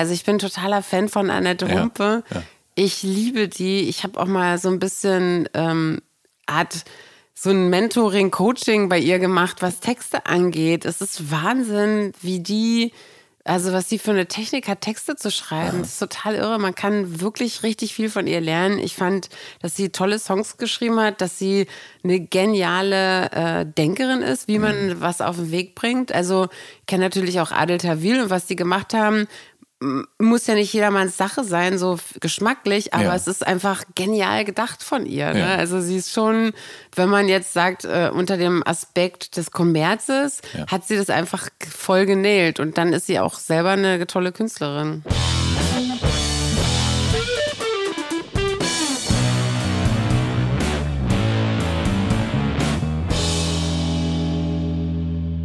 Also ich bin totaler Fan von Annette Humpe. Ja, ja. Ich liebe die. Ich habe auch mal so ein bisschen ähm, Art so ein Mentoring, Coaching bei ihr gemacht, was Texte angeht. Es ist Wahnsinn, wie die, also was sie für eine Technik hat, Texte zu schreiben. Das ist total irre. Man kann wirklich richtig viel von ihr lernen. Ich fand, dass sie tolle Songs geschrieben hat, dass sie eine geniale äh, Denkerin ist, wie man was auf den Weg bringt. Also ich kenne natürlich auch Adel Tawil und was die gemacht haben muss ja nicht jedermanns Sache sein, so geschmacklich, aber Ja. es ist einfach genial gedacht von ihr. Ne? Ja. Also sie ist schon, wenn man jetzt sagt, äh, unter dem Aspekt des Kommerzes, Ja. hat sie das einfach voll genäht und dann ist sie auch selber eine tolle Künstlerin.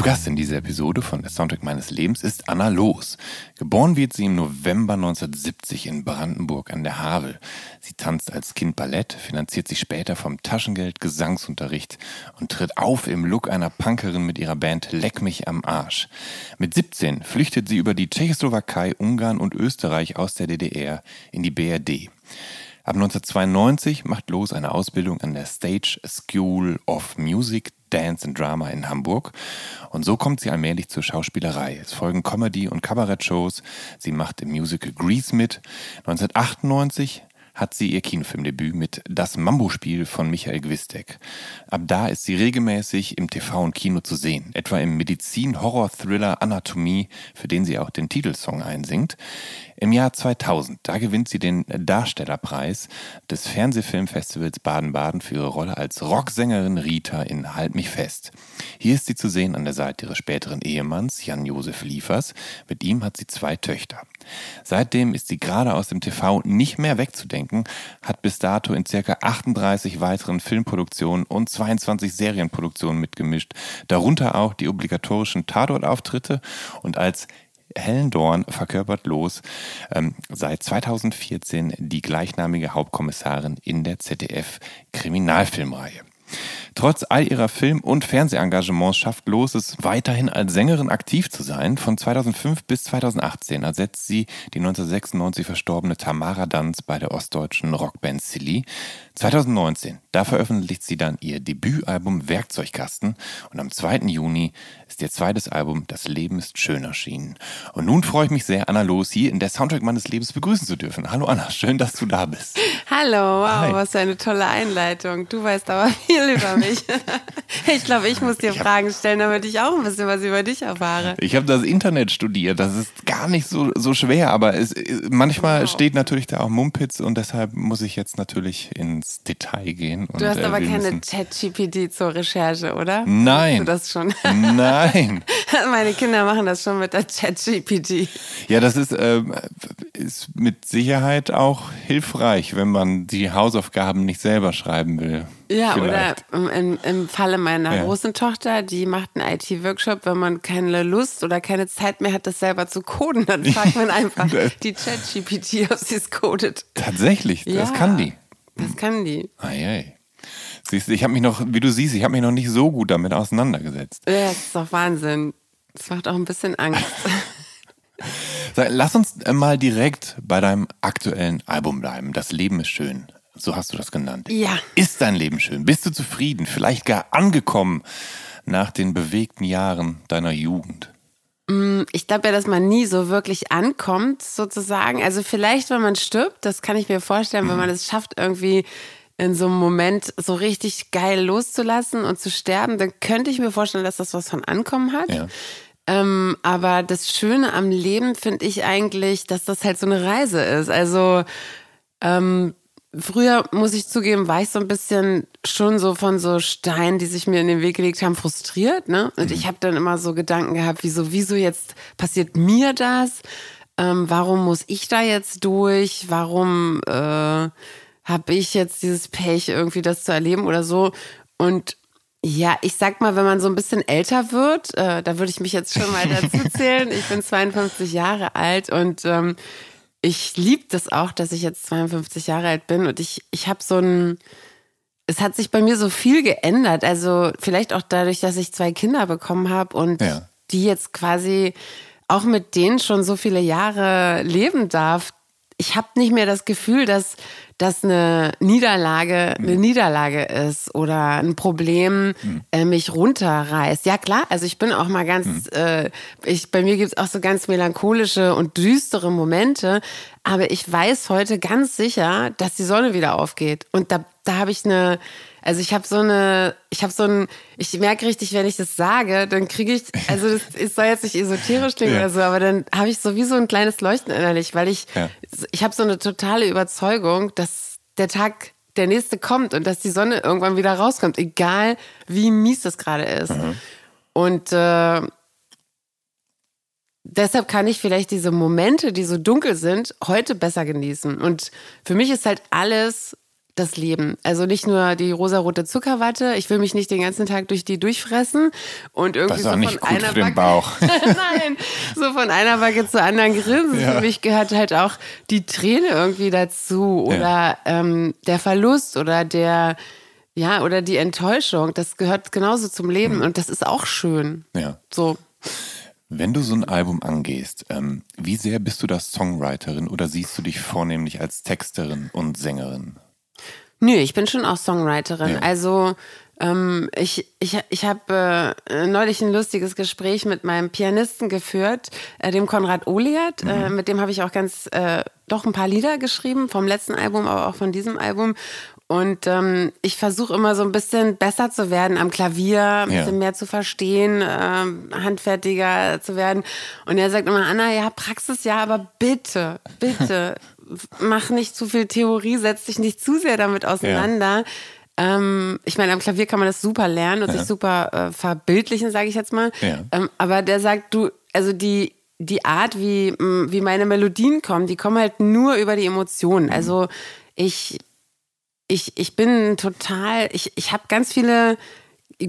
Zu Gast in dieser Episode von Der Soundtrack meines Lebens ist Anna Loos. Geboren wird sie im November 1970 in Brandenburg an der Havel. Sie tanzt als Kind Ballett, finanziert sich später vom Taschengeld Gesangsunterricht und tritt auf im Look einer Punkerin mit ihrer Band Leck mich am Arsch. Mit 17 flüchtet sie über die Tschechoslowakei, Ungarn und Österreich aus der DDR in die BRD. Ab 1992 macht Los eine Ausbildung an der Stage School of Music, Dance and Drama in Hamburg. Und so kommt sie allmählich zur Schauspielerei. Es folgen Comedy- und Kabarettshows. Sie macht im Musical Grease mit. 1998 hat sie ihr Kinofilmdebüt mit Das Mambo-Spiel von Michael Gwistek. Ab da ist sie regelmäßig im TV und Kino zu sehen, etwa im Medizin-Horror-Thriller Anatomie, für den sie auch den Titelsong einsingt. Im Jahr 2000, da gewinnt sie den Darstellerpreis des Fernsehfilmfestivals Baden-Baden für ihre Rolle als Rocksängerin Rita in Halt mich fest. Hier ist sie zu sehen an der Seite ihres späteren Ehemanns Jan-Josef Liefers. Mit ihm hat sie zwei Töchter. Seitdem ist sie gerade aus dem TV nicht mehr wegzudenken, hat bis dato in circa 38 weiteren Filmproduktionen und 22 Serienproduktionen mitgemischt, darunter auch die obligatorischen Tatortauftritte und als Helen Dorn verkörpert los ähm, seit 2014 die gleichnamige Hauptkommissarin in der ZDF-Kriminalfilmreihe. Trotz all ihrer Film- und Fernsehengagements schafft Los es weiterhin als Sängerin aktiv zu sein. Von 2005 bis 2018 ersetzt sie die 1996 verstorbene Tamara Danz bei der ostdeutschen Rockband Silly. 2019, da veröffentlicht sie dann ihr Debütalbum Werkzeugkasten und am 2. Juni ist ihr zweites Album Das Leben ist schön erschienen. Und nun freue ich mich sehr, Anna Los hier in der Soundtrack meines Lebens begrüßen zu dürfen. Hallo Anna, schön, dass du da bist. Hallo, wow, Hi. was für eine tolle Einleitung. Du weißt aber viel über mich. Ich glaube, ich muss dir Fragen stellen, damit ich auch ein bisschen was über dich erfahre. Ich habe das Internet studiert. Das ist gar nicht so, so schwer, aber es, manchmal steht natürlich da auch Mumpitz und deshalb muss ich jetzt natürlich ins Detail gehen. Du hast äh, aber keine ChatGPT zur Recherche, oder? Nein. Du das schon? Nein. Meine Kinder machen das schon mit der ChatGPT. Ja, das ist, ähm, ist mit Sicherheit auch hilfreich, wenn man die Hausaufgaben nicht selber schreiben will. Ja, Vielleicht. oder im, im Falle meiner Ja. großen Tochter, die macht einen IT-Workshop, wenn man keine Lust oder keine Zeit mehr hat, das selber zu coden, dann fragt man einfach die ChatGPT, ob sie es codet. Tatsächlich, das Ja. kann die. Das kann die. Eieiei. Siehst du, ich habe mich noch, wie du siehst, ich habe mich noch nicht so gut damit auseinandergesetzt. Ja, das ist doch Wahnsinn. Das macht auch ein bisschen Angst. Lass uns äh, mal direkt bei deinem aktuellen Album bleiben. Das Leben ist schön. So hast du das genannt. Ja. Ist dein Leben schön? Bist du zufrieden? Vielleicht gar angekommen nach den bewegten Jahren deiner Jugend? Mm, ich glaube ja, dass man nie so wirklich ankommt, sozusagen. Also vielleicht, wenn man stirbt, das kann ich mir vorstellen, wenn man es schafft, irgendwie in so einem Moment so richtig geil loszulassen und zu sterben, dann könnte ich mir vorstellen, dass das was von Ankommen hat. Ja. Ähm, aber das Schöne am Leben finde ich eigentlich, dass das halt so eine Reise ist. Also ähm, früher, muss ich zugeben, war ich so ein bisschen schon so von so Steinen, die sich mir in den Weg gelegt haben, frustriert. Ne? Und ich habe dann immer so Gedanken gehabt, wieso, wieso jetzt passiert mir das? Ähm, warum muss ich da jetzt durch? Warum äh, habe ich jetzt dieses Pech, irgendwie das zu erleben oder so? Und ja, ich sag mal, wenn man so ein bisschen älter wird, äh, da würde ich mich jetzt schon mal dazu zählen. Ich bin 52 Jahre alt und ähm, ich liebe das auch, dass ich jetzt 52 Jahre alt bin und ich, ich habe so ein, es hat sich bei mir so viel geändert. Also vielleicht auch dadurch, dass ich zwei Kinder bekommen habe und Ja. die jetzt quasi auch mit denen schon so viele Jahre leben darf. Ich habe nicht mehr das Gefühl, dass dass eine Niederlage eine Niederlage ist oder ein Problem äh, mich runterreißt. Ja klar, also ich bin auch mal ganz, äh, ich, bei mir gibt es auch so ganz melancholische und düstere Momente, aber ich weiß heute ganz sicher, dass die Sonne wieder aufgeht. Und da, da habe ich eine, also ich habe so eine, ich habe so ein, ich merke richtig, wenn ich das sage, dann kriege ich, also das, es soll jetzt nicht esoterisch klingen Ja. oder so, aber dann habe ich so wie so ein kleines Leuchten innerlich, weil ich, Ja. ich habe so eine totale Überzeugung, dass der Tag der nächste kommt und dass die Sonne irgendwann wieder rauskommt, egal wie mies das gerade ist. Und äh, deshalb kann ich vielleicht diese Momente, die so dunkel sind, heute besser genießen. Und für mich ist halt alles das Leben. Also nicht nur die rosarote Zuckerwatte. Ich will mich nicht den ganzen Tag durch die durchfressen und irgendwie Das ist so auch von nicht gut einer für den Backe- Bauch. Nein, so von einer Backe zur anderen grinsen. Ja. Für mich gehört halt auch die Träne irgendwie dazu oder ähm, der Verlust oder der, ja, oder die Enttäuschung. Das gehört genauso zum Leben Mhm. und das ist auch schön. Ja. So. Wenn du so ein Album angehst, ähm, wie sehr bist du da Songwriterin oder siehst du dich vornehmlich als Texterin und Sängerin? Nö, ich bin schon auch Songwriterin. Ja. Also ähm, ich, ich, ich habe äh, neulich ein lustiges Gespräch mit meinem Pianisten geführt, äh, dem Konrad Oliat. Äh, mit dem habe ich auch ganz äh, doch ein paar Lieder geschrieben, vom letzten Album, aber auch von diesem Album. Und ähm, ich versuche immer so ein bisschen besser zu werden am Klavier, ein Ja. bisschen mehr zu verstehen, ähm, handfertiger zu werden. Und er sagt immer, Anna, ja, Praxis ja, aber bitte, bitte, mach nicht zu viel Theorie, setz dich nicht zu sehr damit auseinander. Ähm, ich meine, am Klavier kann man das super lernen und sich super äh, verbildlichen, sage ich jetzt mal. Ja. Ähm, aber der sagt, du, also die, die Art, wie, wie meine Melodien kommen, die kommen halt nur über die Emotionen. Also ich, ich, ich bin total, ich, ich habe ganz viele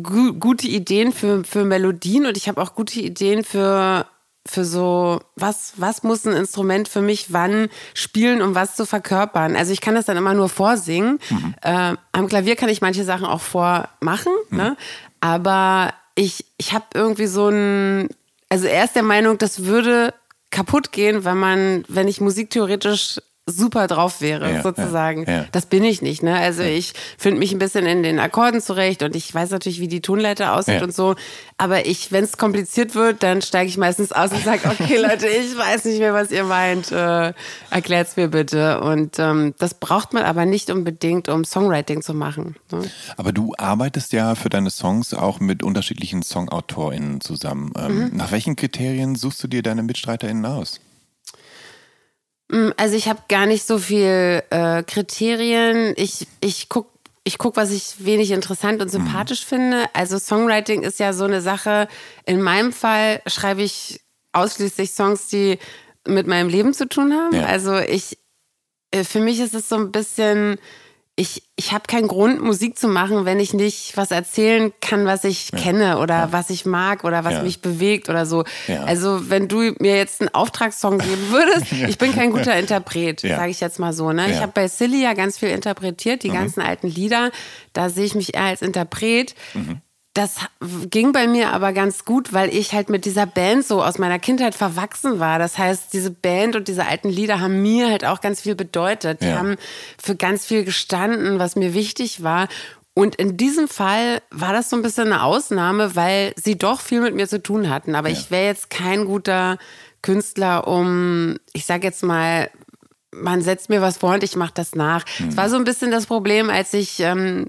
gu gute Ideen für, für Melodien und ich habe auch gute Ideen für, für so, was, was muss ein Instrument für mich wann spielen, um was zu verkörpern. Also ich kann das dann immer nur vorsingen. Äh, am Klavier kann ich manche Sachen auch vormachen, ne? aber ich, ich habe irgendwie so ein, also er ist der Meinung, das würde kaputt gehen, wenn man, wenn ich musiktheoretisch super drauf wäre, Ja, sozusagen. ja, ja. Das bin ich nicht, ne? Also ich finde mich ein bisschen in den Akkorden zurecht und ich weiß natürlich, wie die Tonleiter aussieht und so. Aber ich, wenn es kompliziert wird, dann steige ich meistens aus und sage, okay, Leute, ich weiß nicht mehr, was ihr meint. Äh, erklärt's mir bitte. Und ähm, das braucht man aber nicht unbedingt, um Songwriting zu machen. Ne? Aber du arbeitest ja für deine Songs auch mit unterschiedlichen SongautorInnen zusammen. Ähm, Mhm. Nach welchen Kriterien suchst du dir deine MitstreiterInnen aus? Mm, Also ich habe gar nicht so viel äh, Kriterien. Ich, ich guck ich guck, was ich wenig interessant und sympathisch finde. Also Songwriting ist ja so eine Sache. In meinem Fall schreibe ich ausschließlich Songs, die mit meinem Leben zu tun haben. Ja. Also ich, äh, für mich ist es so ein bisschen, ich, ich habe keinen Grund, Musik zu machen, wenn ich nicht was erzählen kann, was ich kenne oder was ich mag oder was Ja. mich bewegt oder so. Ja. Also wenn du mir jetzt einen Auftragssong geben würdest, ich bin kein guter Interpret, Ja. sage ich jetzt mal so. Ne? Ich Ja. habe bei Silly ja ganz viel interpretiert, die ganzen alten Lieder. Da sehe ich mich eher als Interpret. Das ging bei mir aber ganz gut, weil ich halt mit dieser Band so aus meiner Kindheit verwachsen war. Das heißt, diese Band und diese alten Lieder haben mir halt auch ganz viel bedeutet. Die Ja. haben für ganz viel gestanden, was mir wichtig war. Und in diesem Fall war das so ein bisschen eine Ausnahme, weil sie doch viel mit mir zu tun hatten. Aber Ja. ich wäre jetzt kein guter Künstler, um, ich sag jetzt mal, man setzt mir was vor und ich mache das nach. Es war so ein bisschen das Problem, als ich ähm,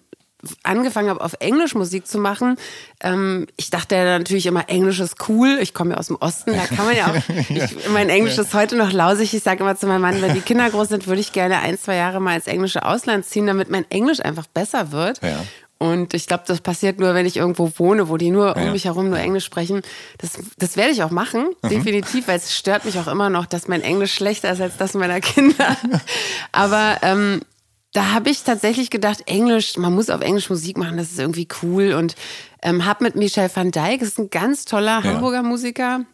angefangen habe, auf Englisch Musik zu machen. Ähm, ich dachte ja natürlich immer, Englisch ist cool. Ich komme ja aus dem Osten, da kann man ja auch. Ich, mein Englisch ist heute noch lausig. Ich sage immer zu meinem Mann, wenn die Kinder groß sind, würde ich gerne ein, zwei Jahre mal ins englische Ausland ziehen, damit mein Englisch einfach besser wird. Ja. Und ich glaube, das passiert nur, wenn ich irgendwo wohne, wo die nur um Ja. mich herum nur Englisch sprechen. Das, das werde ich auch machen, Mhm. definitiv, weil es stört mich auch immer noch, dass mein Englisch schlechter ist als das meiner Kinder. Aber ähm, da habe ich tatsächlich gedacht, Englisch, man muss auf Englisch Musik machen, das ist irgendwie cool. Und ähm, habe mit Michel van Dijk, das ist ein ganz toller Ja. Hamburger Musiker,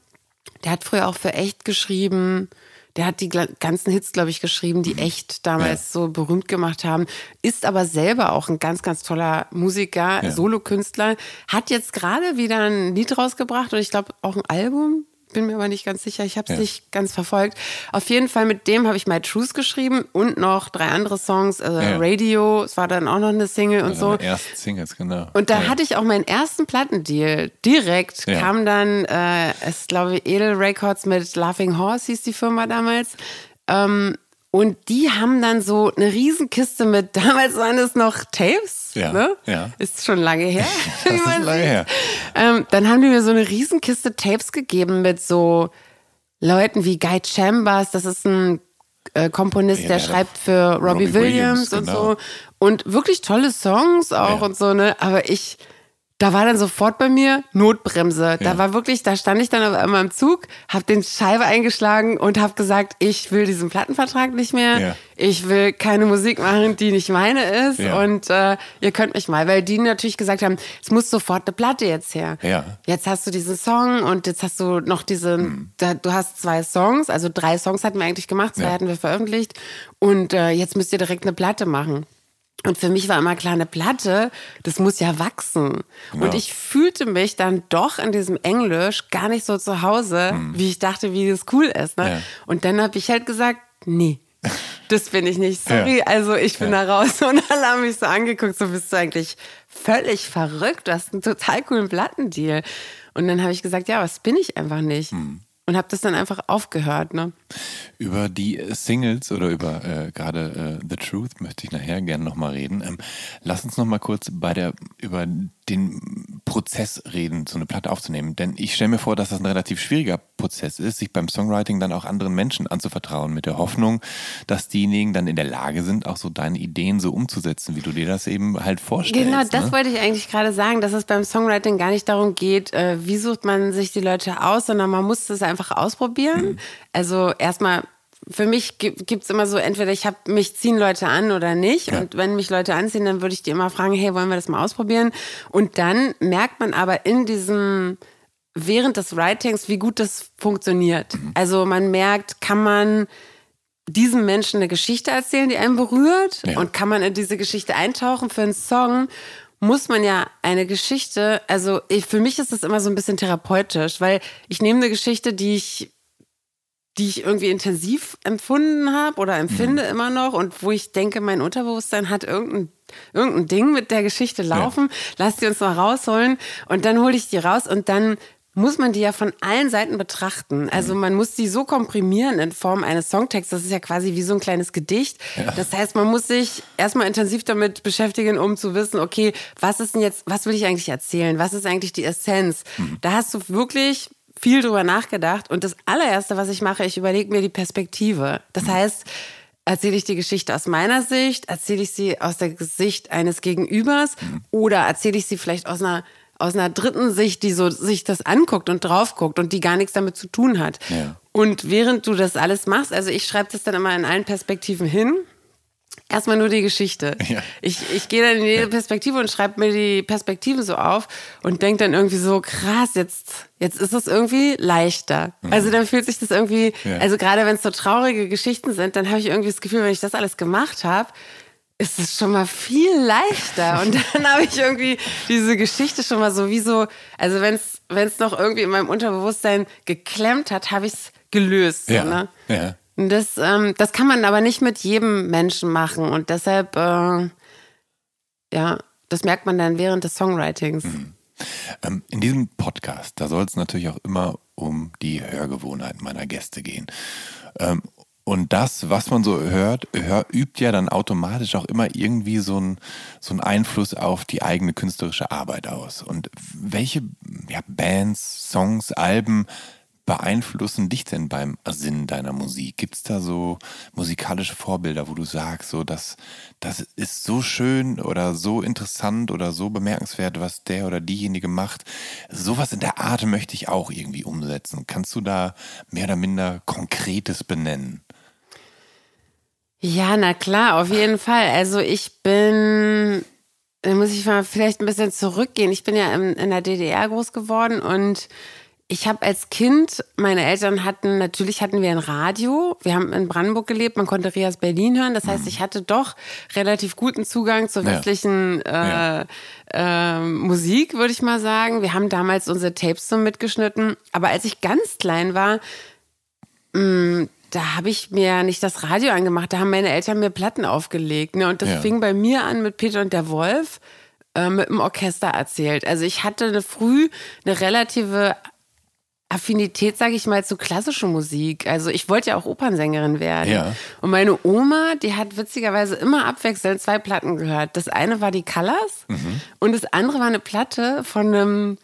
der hat früher auch für Echt geschrieben. Der hat die ganzen Hits, glaube ich, geschrieben, die Echt damals so berühmt gemacht haben. Ist aber selber auch ein ganz, ganz toller Musiker, Ja. Solokünstler. Hat jetzt gerade wieder ein Lied rausgebracht und ich glaube auch ein Album. Bin mir aber nicht ganz sicher. Ich habe es Ja. nicht ganz verfolgt. Auf jeden Fall mit dem habe ich My Truth geschrieben und noch drei andere Songs. Also Ja. Radio, es war dann auch noch eine Single und so. Deine ersten Singles, genau. Und da ja. hatte ich auch meinen ersten Plattendeal. Direkt kam dann, äh, es glaube ich, Edel Records mit Laughing Horse hieß die Firma damals. Ähm, und die haben dann so eine Riesenkiste mit, damals waren es noch Tapes, Ja, ne? ja. Ist schon lange her. Das ist lange sieht. her. Ähm, dann haben die mir so eine Riesenkiste Tapes gegeben mit so Leuten wie Guy Chambers, das ist ein äh, Komponist, Ja, der der schreibt für Robbie, Robbie Williams, Williams, und genau. so. Und wirklich tolle Songs auch und so, ne? Aber ich, da war dann sofort bei mir Notbremse. Da Ja. war wirklich, da stand ich dann auf einmal im Zug, hab den Scheibe eingeschlagen und hab gesagt, ich will diesen Plattenvertrag nicht mehr. Ja. Ich will keine Musik machen, die nicht meine ist. Ja. Und äh, ihr könnt mich mal, weil die natürlich gesagt haben, es muss sofort eine Platte jetzt her. Ja. Jetzt hast du diesen Song und jetzt hast du noch diesen, Hm. da, du hast zwei Songs, also drei Songs hatten wir eigentlich gemacht, zwei hatten wir veröffentlicht und äh, jetzt müsst ihr direkt eine Platte machen. Und für mich war immer klar, eine Platte, das muss ja wachsen. Genau. Und ich fühlte mich dann doch in diesem Englisch gar nicht so zu Hause, wie ich dachte, wie das cool ist. Ne? Ja. Und dann habe ich halt gesagt, nee, das bin ich nicht. Sorry, Ja. also ich bin Ja. da raus. Und alle haben mich so angeguckt, so bist du eigentlich völlig verrückt. Du hast einen total coolen Plattendeal. Und dann habe ich gesagt, ja, was bin ich einfach nicht. Hm. Und habe das dann einfach aufgehört. Ne? Über die äh, Singles oder über äh, gerade äh, The Truth möchte ich nachher gerne nochmal reden. Ähm, lass uns nochmal kurz bei der, über den Prozess reden, so eine Platte aufzunehmen. Denn ich stelle mir vor, dass das ein relativ schwieriger Prozess ist, sich beim Songwriting dann auch anderen Menschen anzuvertrauen, mit der Hoffnung, dass diejenigen dann in der Lage sind, auch so deine Ideen so umzusetzen, wie du dir das eben halt vorstellst. Genau, das ne? wollte ich eigentlich gerade sagen, dass es beim Songwriting gar nicht darum geht, äh, wie sucht man sich die Leute aus, sondern man muss das einfach ausprobieren. Mhm. Also erstmal, für mich gibt es immer so, entweder ich habe mich ziehen Leute an oder nicht. Ja. Und wenn mich Leute anziehen, dann würde ich die immer fragen, hey, wollen wir das mal ausprobieren? Und dann merkt man aber in diesem während des Writings, wie gut das funktioniert. Mhm. Also man merkt, kann man diesem Menschen eine Geschichte erzählen, die einen berührt Ja. und kann man in diese Geschichte eintauchen für einen Song, muss man ja eine Geschichte, also ich, für mich ist das immer so ein bisschen therapeutisch, weil ich nehme eine Geschichte, die ich die ich irgendwie intensiv empfunden habe oder empfinde immer noch und wo ich denke, mein Unterbewusstsein hat irgendein, irgendein Ding mit der Geschichte laufen, lass die uns mal rausholen und dann hole ich die raus und dann muss man die ja von allen Seiten betrachten. Also man muss die so komprimieren in Form eines Songtexts. Das ist ja quasi wie so ein kleines Gedicht. Das heißt, man muss sich erstmal intensiv damit beschäftigen, um zu wissen, okay, was ist denn jetzt, was will ich eigentlich erzählen? Was ist eigentlich die Essenz? Da hast du wirklich viel drüber nachgedacht. Und das allererste, was ich mache, ich überlege mir die Perspektive. Das heißt, erzähle ich die Geschichte aus meiner Sicht, erzähle ich sie aus der Sicht eines Gegenübers oder erzähle ich sie vielleicht aus einer aus einer dritten Sicht, die so sich das anguckt und drauf guckt und die gar nichts damit zu tun hat. Ja. Und während du das alles machst, also ich schreibe das dann immer in allen Perspektiven hin. Erstmal nur die Geschichte. Ja. Ich, ich gehe dann in jede Perspektive und schreibe mir die Perspektiven so auf und denke dann irgendwie so, krass, jetzt, jetzt ist es irgendwie leichter. Also dann fühlt sich das irgendwie, Mhm. Ja. also gerade wenn es so traurige Geschichten sind, dann habe ich irgendwie das Gefühl, wenn ich das alles gemacht habe, ist es schon mal viel leichter. Und dann habe ich irgendwie diese Geschichte schon mal so wie so, also wenn es noch irgendwie in meinem Unterbewusstsein geklemmt hat, habe ich es gelöst. Ja, So, ne? ja. Das, ähm, das kann man aber nicht mit jedem Menschen machen. Und deshalb, äh, ja, das merkt man dann während des Songwritings. Mhm. Ähm, in diesem Podcast, da soll es natürlich auch immer um die Hörgewohnheiten meiner Gäste gehen. Ähm, und das, was man so hört, hör, übt ja dann automatisch auch immer irgendwie so einen so Einfluss auf die eigene künstlerische Arbeit aus. Und welche ja, Bands, Songs, Alben beeinflussen dich denn beim Sinn deiner Musik? Gibt es da so musikalische Vorbilder, wo du sagst, so das, das ist so schön oder so interessant oder so bemerkenswert, was der oder diejenige macht? Sowas in der Art möchte ich auch irgendwie umsetzen. Kannst du da mehr oder minder Konkretes benennen? Ja, na klar, auf jeden Fall. Also ich bin, da muss ich mal vielleicht ein bisschen zurückgehen. Ich bin ja in, in der DDR groß geworden und ich habe als Kind, meine Eltern hatten, natürlich hatten wir ein Radio. Wir haben in Brandenburg gelebt, man konnte Rias Berlin hören. Das heißt, mhm. ich hatte doch relativ guten Zugang zur westlichen ja. Äh, äh, Musik, würde ich mal sagen. Wir haben damals unsere Tapes so mitgeschnitten. Aber als ich ganz klein war, mh, mm, da habe ich mir nicht das Radio angemacht, da haben meine Eltern mir Platten aufgelegt. Ne? Und das ja. fing bei mir an mit Peter und der Wolf äh, mit dem Orchester erzählt. Also ich hatte eine früh eine relative Affinität, sage ich mal, zu klassischer Musik. Also ich wollte ja auch Opernsängerin werden. Ja. Und meine Oma, die hat witzigerweise immer abwechselnd zwei Platten gehört. Das eine war die Colors mhm. und das andere war eine Platte von einem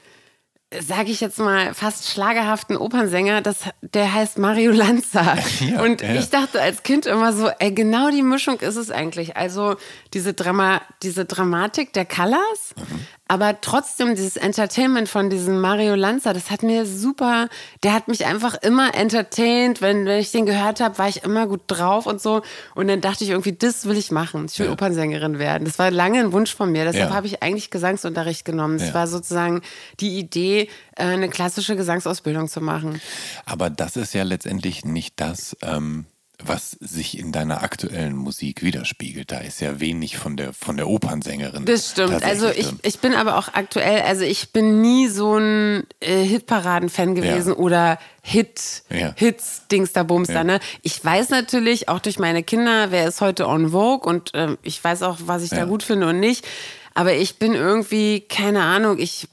sage ich jetzt mal, fast schlagerhaften Opernsänger, das, der heißt Mario Lanza. Ja, und ja. ich dachte als Kind immer so, ey, genau die Mischung ist es eigentlich. Also diese, Drama, diese Dramatik der Colors, mhm. Aber trotzdem, dieses Entertainment von diesem Mario Lanza, das hat mir super, der hat mich einfach immer entertained. Wenn, wenn ich den gehört habe, war ich immer gut drauf und so. Und dann dachte ich irgendwie, das will ich machen. Ich will ja. Opernsängerin werden. Das war lange ein Wunsch von mir. Deshalb ja. habe ich eigentlich Gesangsunterricht genommen. Das ja. war sozusagen die Idee, äh, eine klassische Gesangsausbildung zu machen. Aber das ist ja letztendlich nicht das, ähm was sich in deiner aktuellen Musik widerspiegelt. Da ist ja wenig von der, von der Opernsängerin. Das stimmt. Also ich, ich bin aber auch aktuell, also ich bin nie so ein äh, Hitparaden-Fan gewesen ja. oder Hit, ja. Hits, Dings da Bums ja. ne? Ich weiß natürlich auch durch meine Kinder, wer ist heute on Vogue und äh, ich weiß auch, was ich da gut finde und nicht. Aber ich bin irgendwie, keine Ahnung, ich,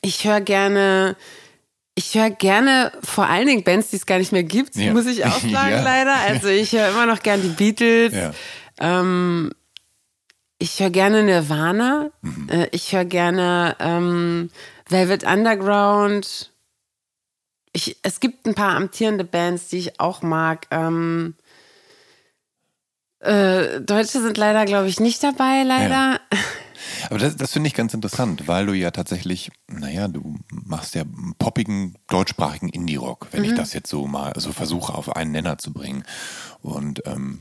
ich höre gerne ich höre gerne vor allen Dingen Bands, die es gar nicht mehr gibt, ja. muss ich auch sagen, ja. leider. Also ich höre immer noch gerne die Beatles. Ja. Ähm, ich höre gerne Nirvana. Mhm. Äh, ich höre gerne ähm, Velvet Underground. Ich, es gibt ein paar amtierende Bands, die ich auch mag. Ähm, äh, Deutsche sind leider, glaube ich, nicht dabei, leider. Aber das, das finde ich ganz interessant, weil du ja tatsächlich, naja, du machst ja poppigen, deutschsprachigen Indie-Rock, wenn mhm. ich das jetzt so mal so versuche, auf einen Nenner zu bringen. Und ähm,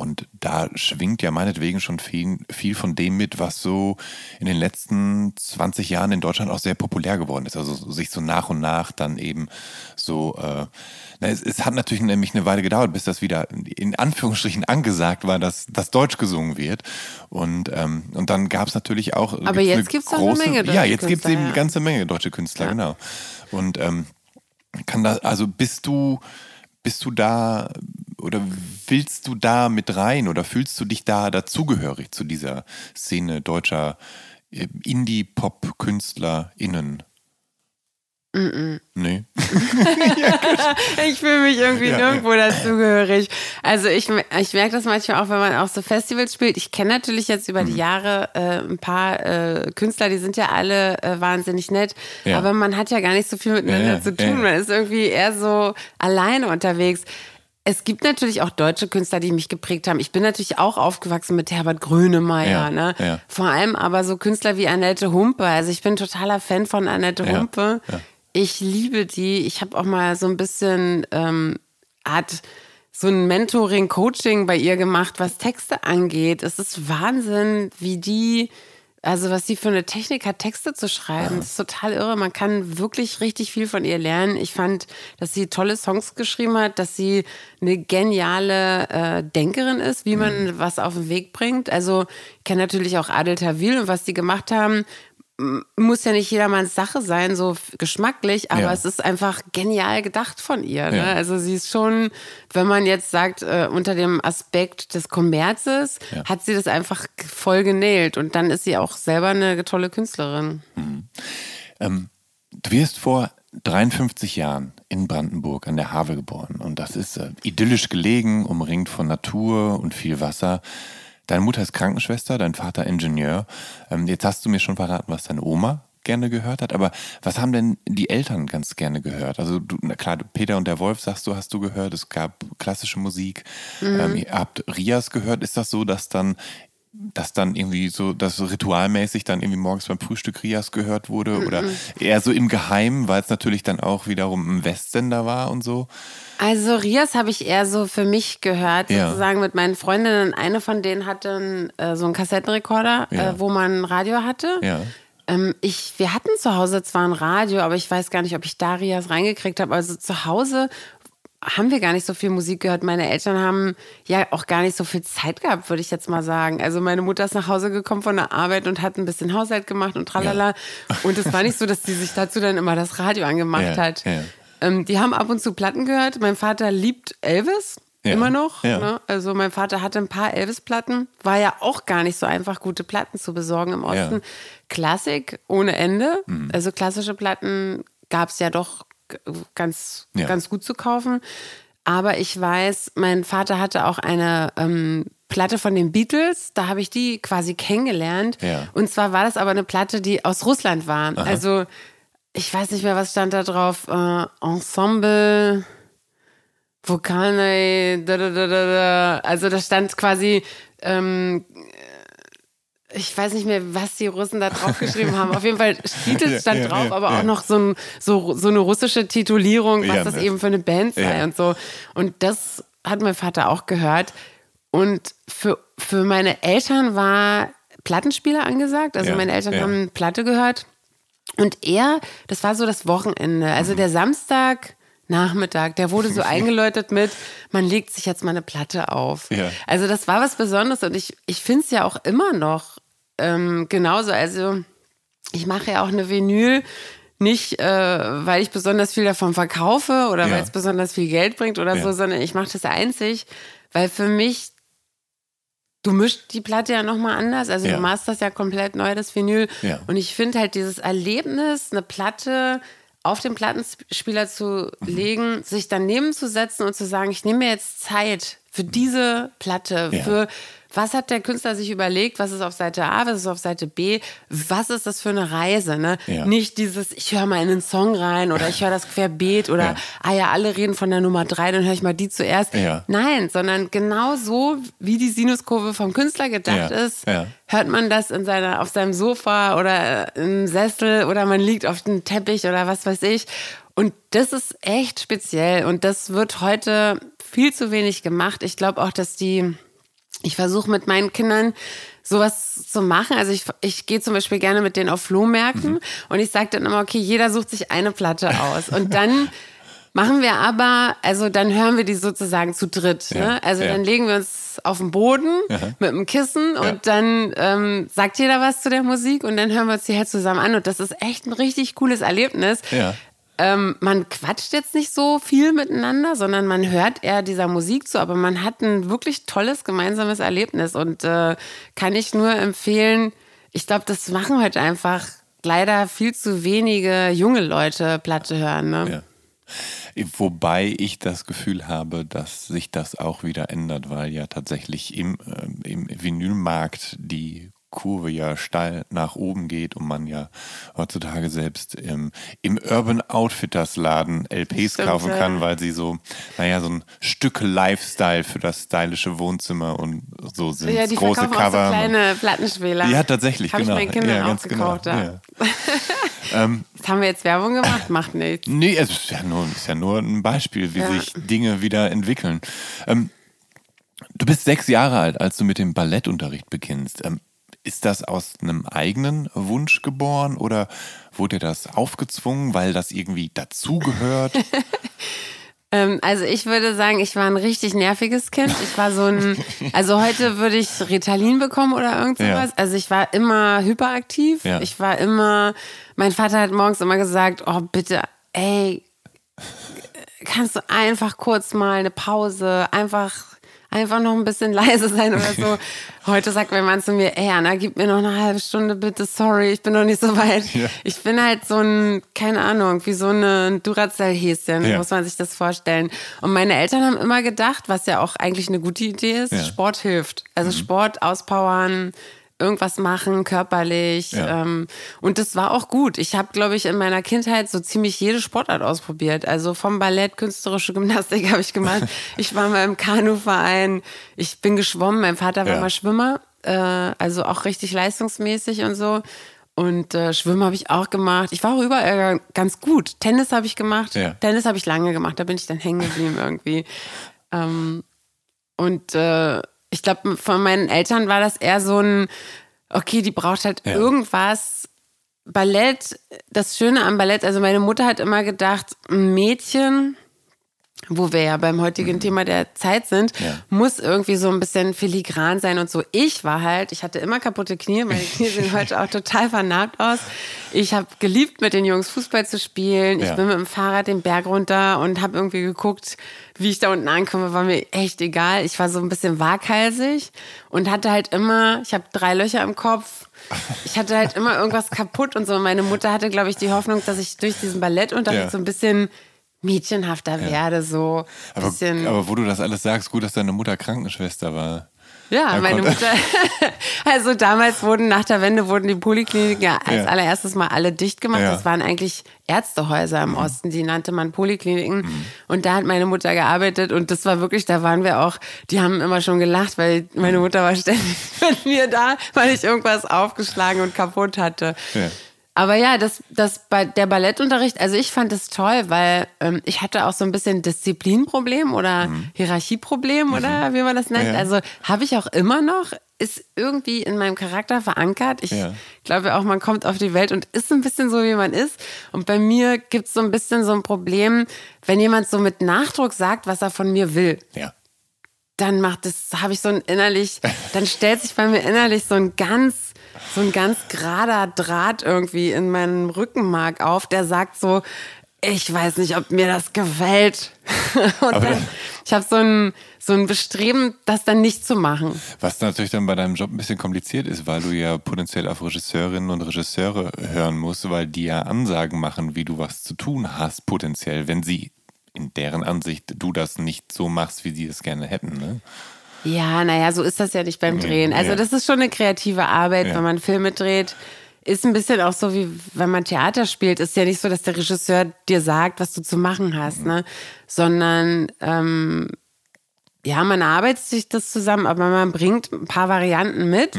und da schwingt ja meinetwegen schon viel, viel von dem mit, was so in den letzten 20 Jahren in Deutschland auch sehr populär geworden ist. Also sich so nach und nach dann eben so äh, es, es, hat natürlich nämlich eine Weile gedauert, bis das wieder in Anführungsstrichen angesagt war, dass das Deutsch gesungen wird. Und, ähm, und dann gab es natürlich auch. Aber jetzt gibt es eine Menge deutsche Ja, jetzt gibt es eben eine ganze Menge deutsche Künstler, ja. genau. Und ähm, kann da, also bist du, bist du da oder willst du da mit rein oder fühlst du dich da dazugehörig zu dieser Szene deutscher äh, Indie-Pop-KünstlerInnen? Mm -mm. Nee. ich fühle mich irgendwie ja, nirgendwo ja. dazugehörig. Also ich, ich merke das manchmal auch, wenn man auch so Festivals spielt. Ich kenne natürlich jetzt über die mhm. Jahre äh, ein paar äh, Künstler, die sind ja alle äh, wahnsinnig nett, ja. aber man hat ja gar nicht so viel miteinander zu tun. Man ist irgendwie eher so alleine unterwegs. Es gibt natürlich auch deutsche Künstler, die mich geprägt haben. Ich bin natürlich auch aufgewachsen mit Herbert Grönemeyer. Ja, ne? Ja. Vor allem aber so Künstler wie Annette Humpe. Also ich bin totaler Fan von Annette ja, Humpe. Ich liebe die. Ich habe auch mal so ein bisschen ähm, Art so ein Mentoring, Coaching bei ihr gemacht, was Texte angeht. Es ist Wahnsinn, wie die also was sie für eine Technik hat, Texte zu schreiben, das ist total irre. Man kann wirklich richtig viel von ihr lernen. Ich fand, dass sie tolle Songs geschrieben hat, dass sie eine geniale äh, Denkerin ist, wie man mhm. was auf den Weg bringt. Also ich kenne natürlich auch Adel Tawil und was die gemacht haben muss ja nicht jedermanns Sache sein, so geschmacklich, aber Ja. es ist einfach genial gedacht von ihr. Ne? Ja. Also sie ist schon, wenn man jetzt sagt, äh, unter dem Aspekt des Kommerzes, Ja. hat sie das einfach voll genäht. Und dann ist sie auch selber eine tolle Künstlerin. Du wirst vor 53 Jahren in Brandenburg an der Havel geboren und das ist äh, idyllisch gelegen, umringt von Natur und viel Wasser. Deine Mutter ist Krankenschwester, dein Vater Ingenieur. Ähm, jetzt hast du mir schon verraten, was deine Oma gerne gehört hat, aber was haben denn die Eltern ganz gerne gehört? Also du, na klar, Peter und der Wolf, sagst du, hast du gehört, es gab klassische Musik. Ähm, ihr habt Rias gehört. Ist das so, dass dann dass dann irgendwie so, dass ritualmäßig dann irgendwie morgens beim Frühstück Rias gehört wurde oder eher so im Geheimen, weil es natürlich dann auch wiederum ein Westsender war und so. Also Rias habe ich eher so für mich gehört, Ja. sozusagen mit meinen Freundinnen. Eine von denen hatte äh, so einen Kassettenrekorder, Ja. äh, wo man ein Radio hatte. Ja. Ähm, ich, wir hatten zu Hause zwar ein Radio, aber ich weiß gar nicht, ob ich da Rias reingekriegt habe. Also zu Hause haben wir gar nicht so viel Musik gehört. Meine Eltern haben ja auch gar nicht so viel Zeit gehabt, würde ich jetzt mal sagen. Also meine Mutter ist nach Hause gekommen von der Arbeit und hat ein bisschen Haushalt gemacht und tralala. Und es war nicht so, dass sie sich dazu dann immer das Radio angemacht Ja, hat. ja. Ähm, die haben ab und zu Platten gehört. Mein Vater liebt Elvis. Ja, Immer noch. ja. Ne? Also mein Vater hatte ein paar Elvis-Platten. War ja auch gar nicht so einfach, gute Platten zu besorgen im Osten. Ja. Mhm. Klassik ohne Ende. Also klassische Platten gab es ja doch ganz, Ja. ganz gut zu kaufen. Aber ich weiß, mein Vater hatte auch eine ähm, Platte von den Beatles. Da habe ich die quasi kennengelernt. Ja. Und zwar war das aber eine Platte, die aus Russland war. Also ich weiß nicht mehr, was stand da drauf. Äh, Ensemble. Vokalne, da, da, da, da, da. Also da stand quasi, ähm, ich weiß nicht mehr, was die Russen da draufgeschrieben haben. Auf jeden Fall Ja, stand ja, drauf, ja, aber ja. auch noch so, ein, so, so eine russische Titulierung, was das ne. eben für eine Band sei und so. Und das hat mein Vater auch gehört. Und für, für meine Eltern war Plattenspieler angesagt. Also meine Eltern haben Platte gehört. Und er, das war so das Wochenende. Also der Samstag. Nachmittag, der wurde so eingeläutet mit, man legt sich jetzt mal eine Platte auf. Ja. Also das war was Besonderes und ich, ich finde es ja auch immer noch ähm, genauso. Also ich mache ja auch eine Vinyl nicht, äh, weil ich besonders viel davon verkaufe oder Ja. weil es besonders viel Geld bringt oder Ja. so, sondern ich mache das einzig, weil für mich Du mischst die Platte ja nochmal anders, also Ja. du masterst ja komplett neu das Vinyl. Ja. Und ich finde halt dieses Erlebnis, eine Platte auf den Plattenspieler zu Mhm. legen, sich daneben zu setzen und zu sagen, ich nehme mir jetzt Zeit für diese Platte, Ja. für was hat der Künstler sich überlegt, was ist auf Seite A, was ist auf Seite B, was ist das für eine Reise, ne? Ja. Nicht dieses, ich höre mal in einen Song rein oder ich höre das querbeet oder, Ja. ah ja, alle reden von der Nummer drei, dann höre ich mal die zuerst. Ja. Nein, sondern genau so, wie die Sinuskurve vom Künstler gedacht ist, hört man das in seiner, auf seinem Sofa oder äh, im Sessel oder man liegt auf dem Teppich oder was weiß ich. Und das ist echt speziell und das wird heute viel zu wenig gemacht. Ich glaube auch, dass die, ich versuche mit meinen Kindern sowas zu machen. Also ich, ich gehe zum Beispiel gerne mit denen auf Flohmärkten Mhm. und ich sage dann immer, okay, jeder sucht sich eine Platte aus. Und dann machen wir aber, also dann hören wir die sozusagen zu dritt. Ja, Ne? Also ja. dann legen wir uns auf den Boden mit einem Kissen und Ja. dann ähm, sagt jeder was zu der Musik und dann hören wir uns die halt zusammen an. Und das ist echt ein richtig cooles Erlebnis. Ähm, man quatscht jetzt nicht so viel miteinander, sondern man hört eher dieser Musik zu, aber man hat ein wirklich tolles gemeinsames Erlebnis und äh, kann ich nur empfehlen, ich glaube, das machen heute einfach leider viel zu wenige junge Leute Platte hören. Ne? Ja. Wobei ich das Gefühl habe, dass sich das auch wieder ändert, weil ja tatsächlich im, ähm, im Vinylmarkt die Kurve ja steil nach oben geht und man ja heutzutage selbst im, im Urban Outfitters Laden LPs Stimmt, kaufen kann, weil sie so, naja, so ein Stück Lifestyle für das stylische Wohnzimmer und so sind. Ja, die große Cover. so kleine Plattenspieler. ja, tatsächlich, Hab genau. ich meinen Kindern ja, auch ganz gekauft. genau. Ja. Ja. Jetzt haben wir jetzt Werbung gemacht, macht nichts. Nee, es ist ja nur, ist ja nur ein Beispiel, wie Ja. sich Dinge wieder entwickeln. Ähm, du bist sechs Jahre alt, als du mit dem Ballettunterricht beginnst. Ähm, ist das aus einem eigenen Wunsch geboren oder wurde dir das aufgezwungen, weil das irgendwie dazugehört? Ähm, also ich würde sagen, ich war ein richtig nerviges Kind. Ich war so ein, also heute würde ich Ritalin bekommen oder irgend sowas. Ja. Also ich war immer hyperaktiv. Ja. Ich war immer, mein Vater hat morgens immer gesagt, oh bitte, ey, kannst du einfach kurz mal eine Pause, einfach, einfach noch ein bisschen leise sein oder so. Heute sagt mein Mann zu mir, ey Anna, gib mir noch eine halbe Stunde bitte, sorry, ich bin noch nicht so weit. Ja. Ich bin halt so ein, keine Ahnung, wie so eine Duracell-Häschen, Ja. muss man sich das vorstellen. Und meine Eltern haben immer gedacht, was ja auch eigentlich eine gute Idee ist, Ja. Mhm. Sport hilft. Also Sport auspowern, irgendwas machen, körperlich. Ja. Ähm, und das war auch gut. Ich habe, glaube ich, in meiner Kindheit so ziemlich jede Sportart ausprobiert. Also vom Ballett, künstlerische Gymnastik habe ich gemacht. ich war mal im Kanuverein. Ich bin geschwommen. Mein Vater war Ja. mal Schwimmer. Äh, also auch richtig leistungsmäßig und so. Und äh, Schwimmen habe ich auch gemacht. Ich war auch überall ganz gut. Tennis habe ich gemacht. Ja. Tennis habe ich lange gemacht. Da bin ich dann hängen geblieben irgendwie. Ähm, und äh, ich glaube, von meinen Eltern war das eher so ein, okay, die braucht halt Ja. irgendwas. Ballett, das Schöne am Ballett, also meine Mutter hat immer gedacht, ein Mädchen, wo wir ja beim heutigen Thema der Zeit sind, Ja. muss irgendwie so ein bisschen filigran sein und so. Ich war halt, ich hatte immer kaputte Knie, meine Knie sehen heute auch total vernarbt aus. Ich habe geliebt, mit den Jungs Fußball zu spielen. Ja. Ich bin mit dem Fahrrad den Berg runter und habe irgendwie geguckt, wie ich da unten ankomme, war mir echt egal. Ich war so ein bisschen waghalsig und hatte halt immer, ich habe drei Löcher im Kopf. Ich hatte halt immer irgendwas kaputt und so. Meine Mutter hatte, glaube ich, die Hoffnung, dass ich durch diesen Ballettunterricht Ja. so ein bisschen mädchenhafter werde, so ein Aber, bisschen. aber wo du das alles sagst, gut, dass deine Mutter Krankenschwester war. Ja, Da meine Mutter. Also damals wurden nach der Wende wurden die Polikliniken ja als Ja. allererstes mal alle dicht gemacht. Ja. Das waren eigentlich Ärztehäuser im Osten, die nannte man Polikliniken. Und da hat meine Mutter gearbeitet und das war wirklich, da waren wir auch, die haben immer schon gelacht, weil meine Mutter war ständig mit mir da, weil ich irgendwas aufgeschlagen und kaputt hatte. Ja. Aber ja, das, das, bei- der Ballettunterricht, also ich fand es toll, weil ähm, ich hatte auch so ein bisschen Disziplinproblem oder Hierarchieproblem oder wie man das nennt. Mhm. Ja. Also habe ich auch immer noch, ist irgendwie in meinem Charakter verankert. Ich Ja. glaube auch, man kommt auf die Welt und ist ein bisschen so, wie man ist. Und bei mir gibt es so ein bisschen so ein Problem, wenn jemand so mit Nachdruck sagt, was er von mir will Ja. dann macht es, habe ich so ein innerlich, dann stellt sich bei mir innerlich so ein ganz, so ein ganz gerader Draht irgendwie in meinem Rückenmark auf, der sagt so, ich weiß nicht, ob mir das gefällt. Und Aber- dann, ich habe so ein, so ein Bestreben, das dann nicht zu machen. Was natürlich dann bei deinem Job ein bisschen kompliziert ist, weil du ja potenziell auf Regisseurinnen und Regisseure hören musst, weil die ja Ansagen machen, wie du was zu tun hast, potenziell, wenn sie in deren Ansicht du das nicht so machst, wie sie es gerne hätten. Ne? Ja, naja, so ist das ja nicht beim Drehen. Also ja. das ist schon eine kreative Arbeit, Ja. wenn man Filme dreht. Ist ein bisschen auch so, wie wenn man Theater spielt. Ist ja nicht so, dass der Regisseur dir sagt, was du zu machen hast, ne? Sondern ähm, ja, man arbeitet sich das zusammen, aber man bringt ein paar Varianten mit,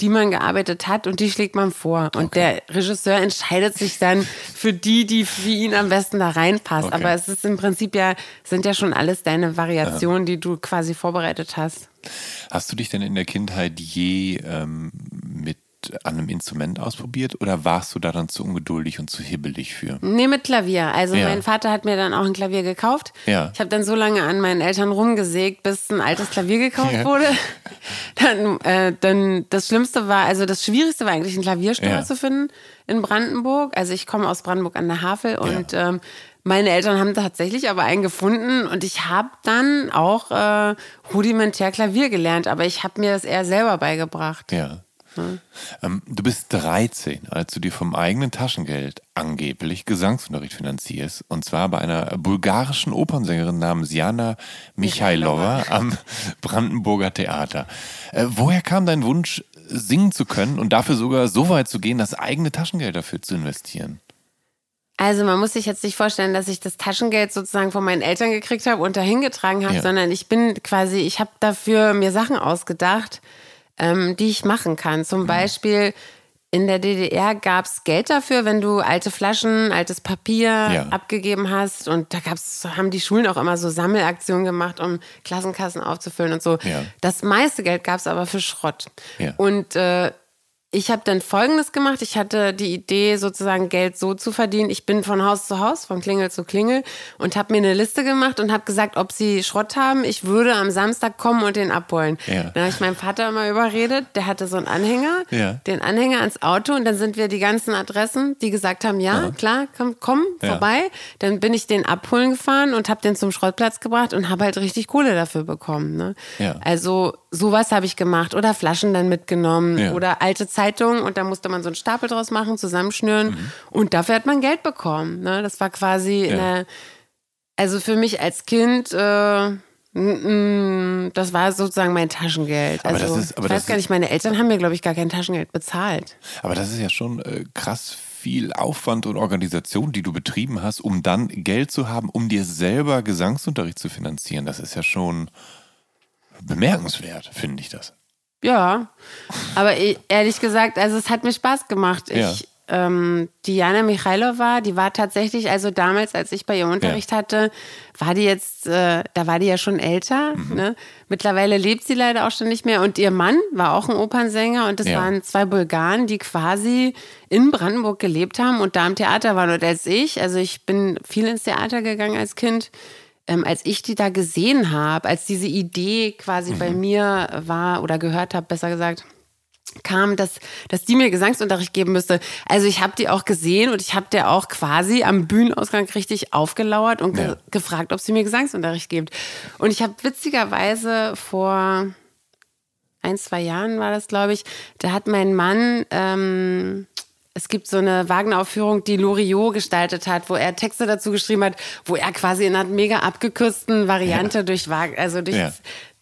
die man gearbeitet hat und die schlägt man vor. Und der Regisseur entscheidet sich dann für die, die für ihn am besten da reinpasst. Okay. Aber es ist im Prinzip ja, sind ja schon alles deine Variationen, die du quasi vorbereitet hast. Hast du dich denn in der Kindheit je ähm, mit an einem Instrument ausprobiert oder warst du da dann zu ungeduldig und zu hibbelig für? Nee, mit Klavier. Also Ja. mein Vater hat mir dann auch ein Klavier gekauft. Ja. Ich habe dann so lange an meinen Eltern rumgesägt, bis ein altes Klavier gekauft Ja. wurde. Dann, äh, dann das Schlimmste war, also das Schwierigste war eigentlich ein Klaviersteuer Ja. zu finden in Brandenburg. Also ich komme aus Brandenburg an der Havel und ähm, meine Eltern haben tatsächlich aber einen gefunden und ich habe dann auch äh, rudimentär Klavier gelernt, aber ich habe mir das eher selber beigebracht. Ja. Ähm, du bist 13, als du dir vom eigenen Taschengeld angeblich Gesangsunterricht finanzierst. Und zwar bei einer bulgarischen Opernsängerin namens Jana Michailova am Brandenburger Theater. Äh, woher kam dein Wunsch, singen zu können und dafür sogar so weit zu gehen, das eigene Taschengeld dafür zu investieren? Also man muss sich jetzt nicht vorstellen, dass ich das Taschengeld sozusagen von meinen Eltern gekriegt habe und dahin getragen habe, Ja. sondern ich bin quasi, ich habe dafür mir Sachen ausgedacht, ähm, die ich machen kann. Zum Mhm. Beispiel in der DDR gab es Geld dafür, wenn du alte Flaschen, altes Papier Ja. abgegeben hast. Und da gab's, haben die Schulen auch immer so Sammelaktionen gemacht, um Klassenkassen aufzufüllen und so. Ja. Das meiste Geld gab es aber für Schrott. Ja. Und äh, ich habe dann Folgendes gemacht. Ich hatte die Idee, sozusagen Geld so zu verdienen. Ich bin von Haus zu Haus, von Klingel zu Klingel und habe mir eine Liste gemacht und habe gesagt, ob sie Schrott haben. Ich würde am Samstag kommen und den abholen. Ja. Dann habe ich meinen Vater immer überredet. Der hatte so einen Anhänger, Ja. den Anhänger ans Auto und dann sind wir die ganzen Adressen, die gesagt haben, ja, klar, komm, komm Ja. vorbei. Dann bin ich den abholen gefahren und habe den zum Schrottplatz gebracht und habe halt richtig Kohle dafür bekommen. Ne? Ja. Also sowas habe ich gemacht oder Flaschen dann mitgenommen Ja. oder alte Zeitungen und da musste man so einen Stapel draus machen, zusammenschnüren Mhm. und dafür hat man Geld bekommen. Ne? Das war quasi, Ja. der, also für mich als Kind, äh, das war sozusagen mein Taschengeld. Aber Also das ist- ich weiß gar nicht, meine Eltern haben mir glaube ich gar kein Taschengeld bezahlt. Aber das ist ja schon äh, krass viel Aufwand und Organisation, die du betrieben hast, um dann Geld zu haben, um dir selber Gesangsunterricht zu finanzieren. Das ist ja schon bemerkenswert, finde ich das. Ja, aber e- ehrlich gesagt, also es hat mir Spaß gemacht. Ja. Ich, ähm, Diana Michailova, die war tatsächlich, also damals, als ich bei ihr Unterricht hatte, war die jetzt, äh, da war die ja schon älter. Mhm. Ne? Mittlerweile lebt sie leider auch schon nicht mehr. Und ihr Mann war auch ein Opernsänger und das Ja. waren zwei Bulgaren, die quasi in Brandenburg gelebt haben und da im Theater waren. Und als ich, also ich bin viel ins Theater gegangen als Kind, ähm, als ich die da gesehen habe, als diese Idee quasi bei mir war oder gehört habe, besser gesagt, kam, dass, dass die mir Gesangsunterricht geben müsste. Also ich habe die auch gesehen und ich habe der auch quasi am Bühnenausgang richtig aufgelauert und ge Ja. gefragt, ob sie mir Gesangsunterricht gibt. Und ich habe witzigerweise vor ein, zwei Jahren war das, glaube ich, da hat mein Mann, ähm, es gibt so eine Wagner-Aufführung, die Loriot gestaltet hat, wo er Texte dazu geschrieben hat, wo er quasi in einer mega abgekürzten Variante durch, Wag also durch, Ja.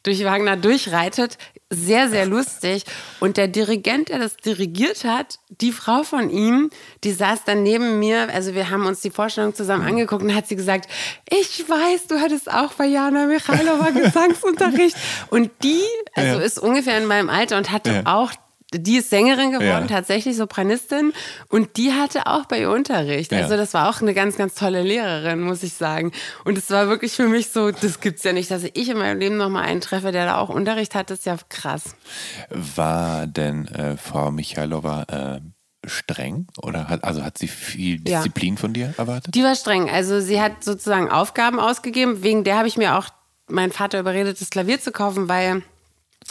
durch Wagner durchreitet. Sehr, sehr lustig. Und der Dirigent, der das dirigiert hat, die Frau von ihm, die saß dann neben mir. Also wir haben uns die Vorstellung zusammen angeguckt und hat sie gesagt, ich weiß, du hattest auch bei Jana Michailova Gesangsunterricht. Und die, also Ja. ist ungefähr in meinem Alter und hatte Ja. auch die ist Sängerin geworden, Ja. tatsächlich Sopranistin. Und die hatte auch bei ihr Unterricht. Ja. Also das war auch eine ganz, ganz tolle Lehrerin, muss ich sagen. Und es war wirklich für mich so, das gibt's ja nicht, dass ich in meinem Leben nochmal einen treffe, der da auch Unterricht hat. Das ist ja krass. War denn äh, Frau Michailova äh, streng oder hat, also hat sie viel Ja. Disziplin von dir erwartet? Die war streng. Also sie hat sozusagen Aufgaben ausgegeben. Wegen der habe ich mir auch meinen Vater überredet, das Klavier zu kaufen, weil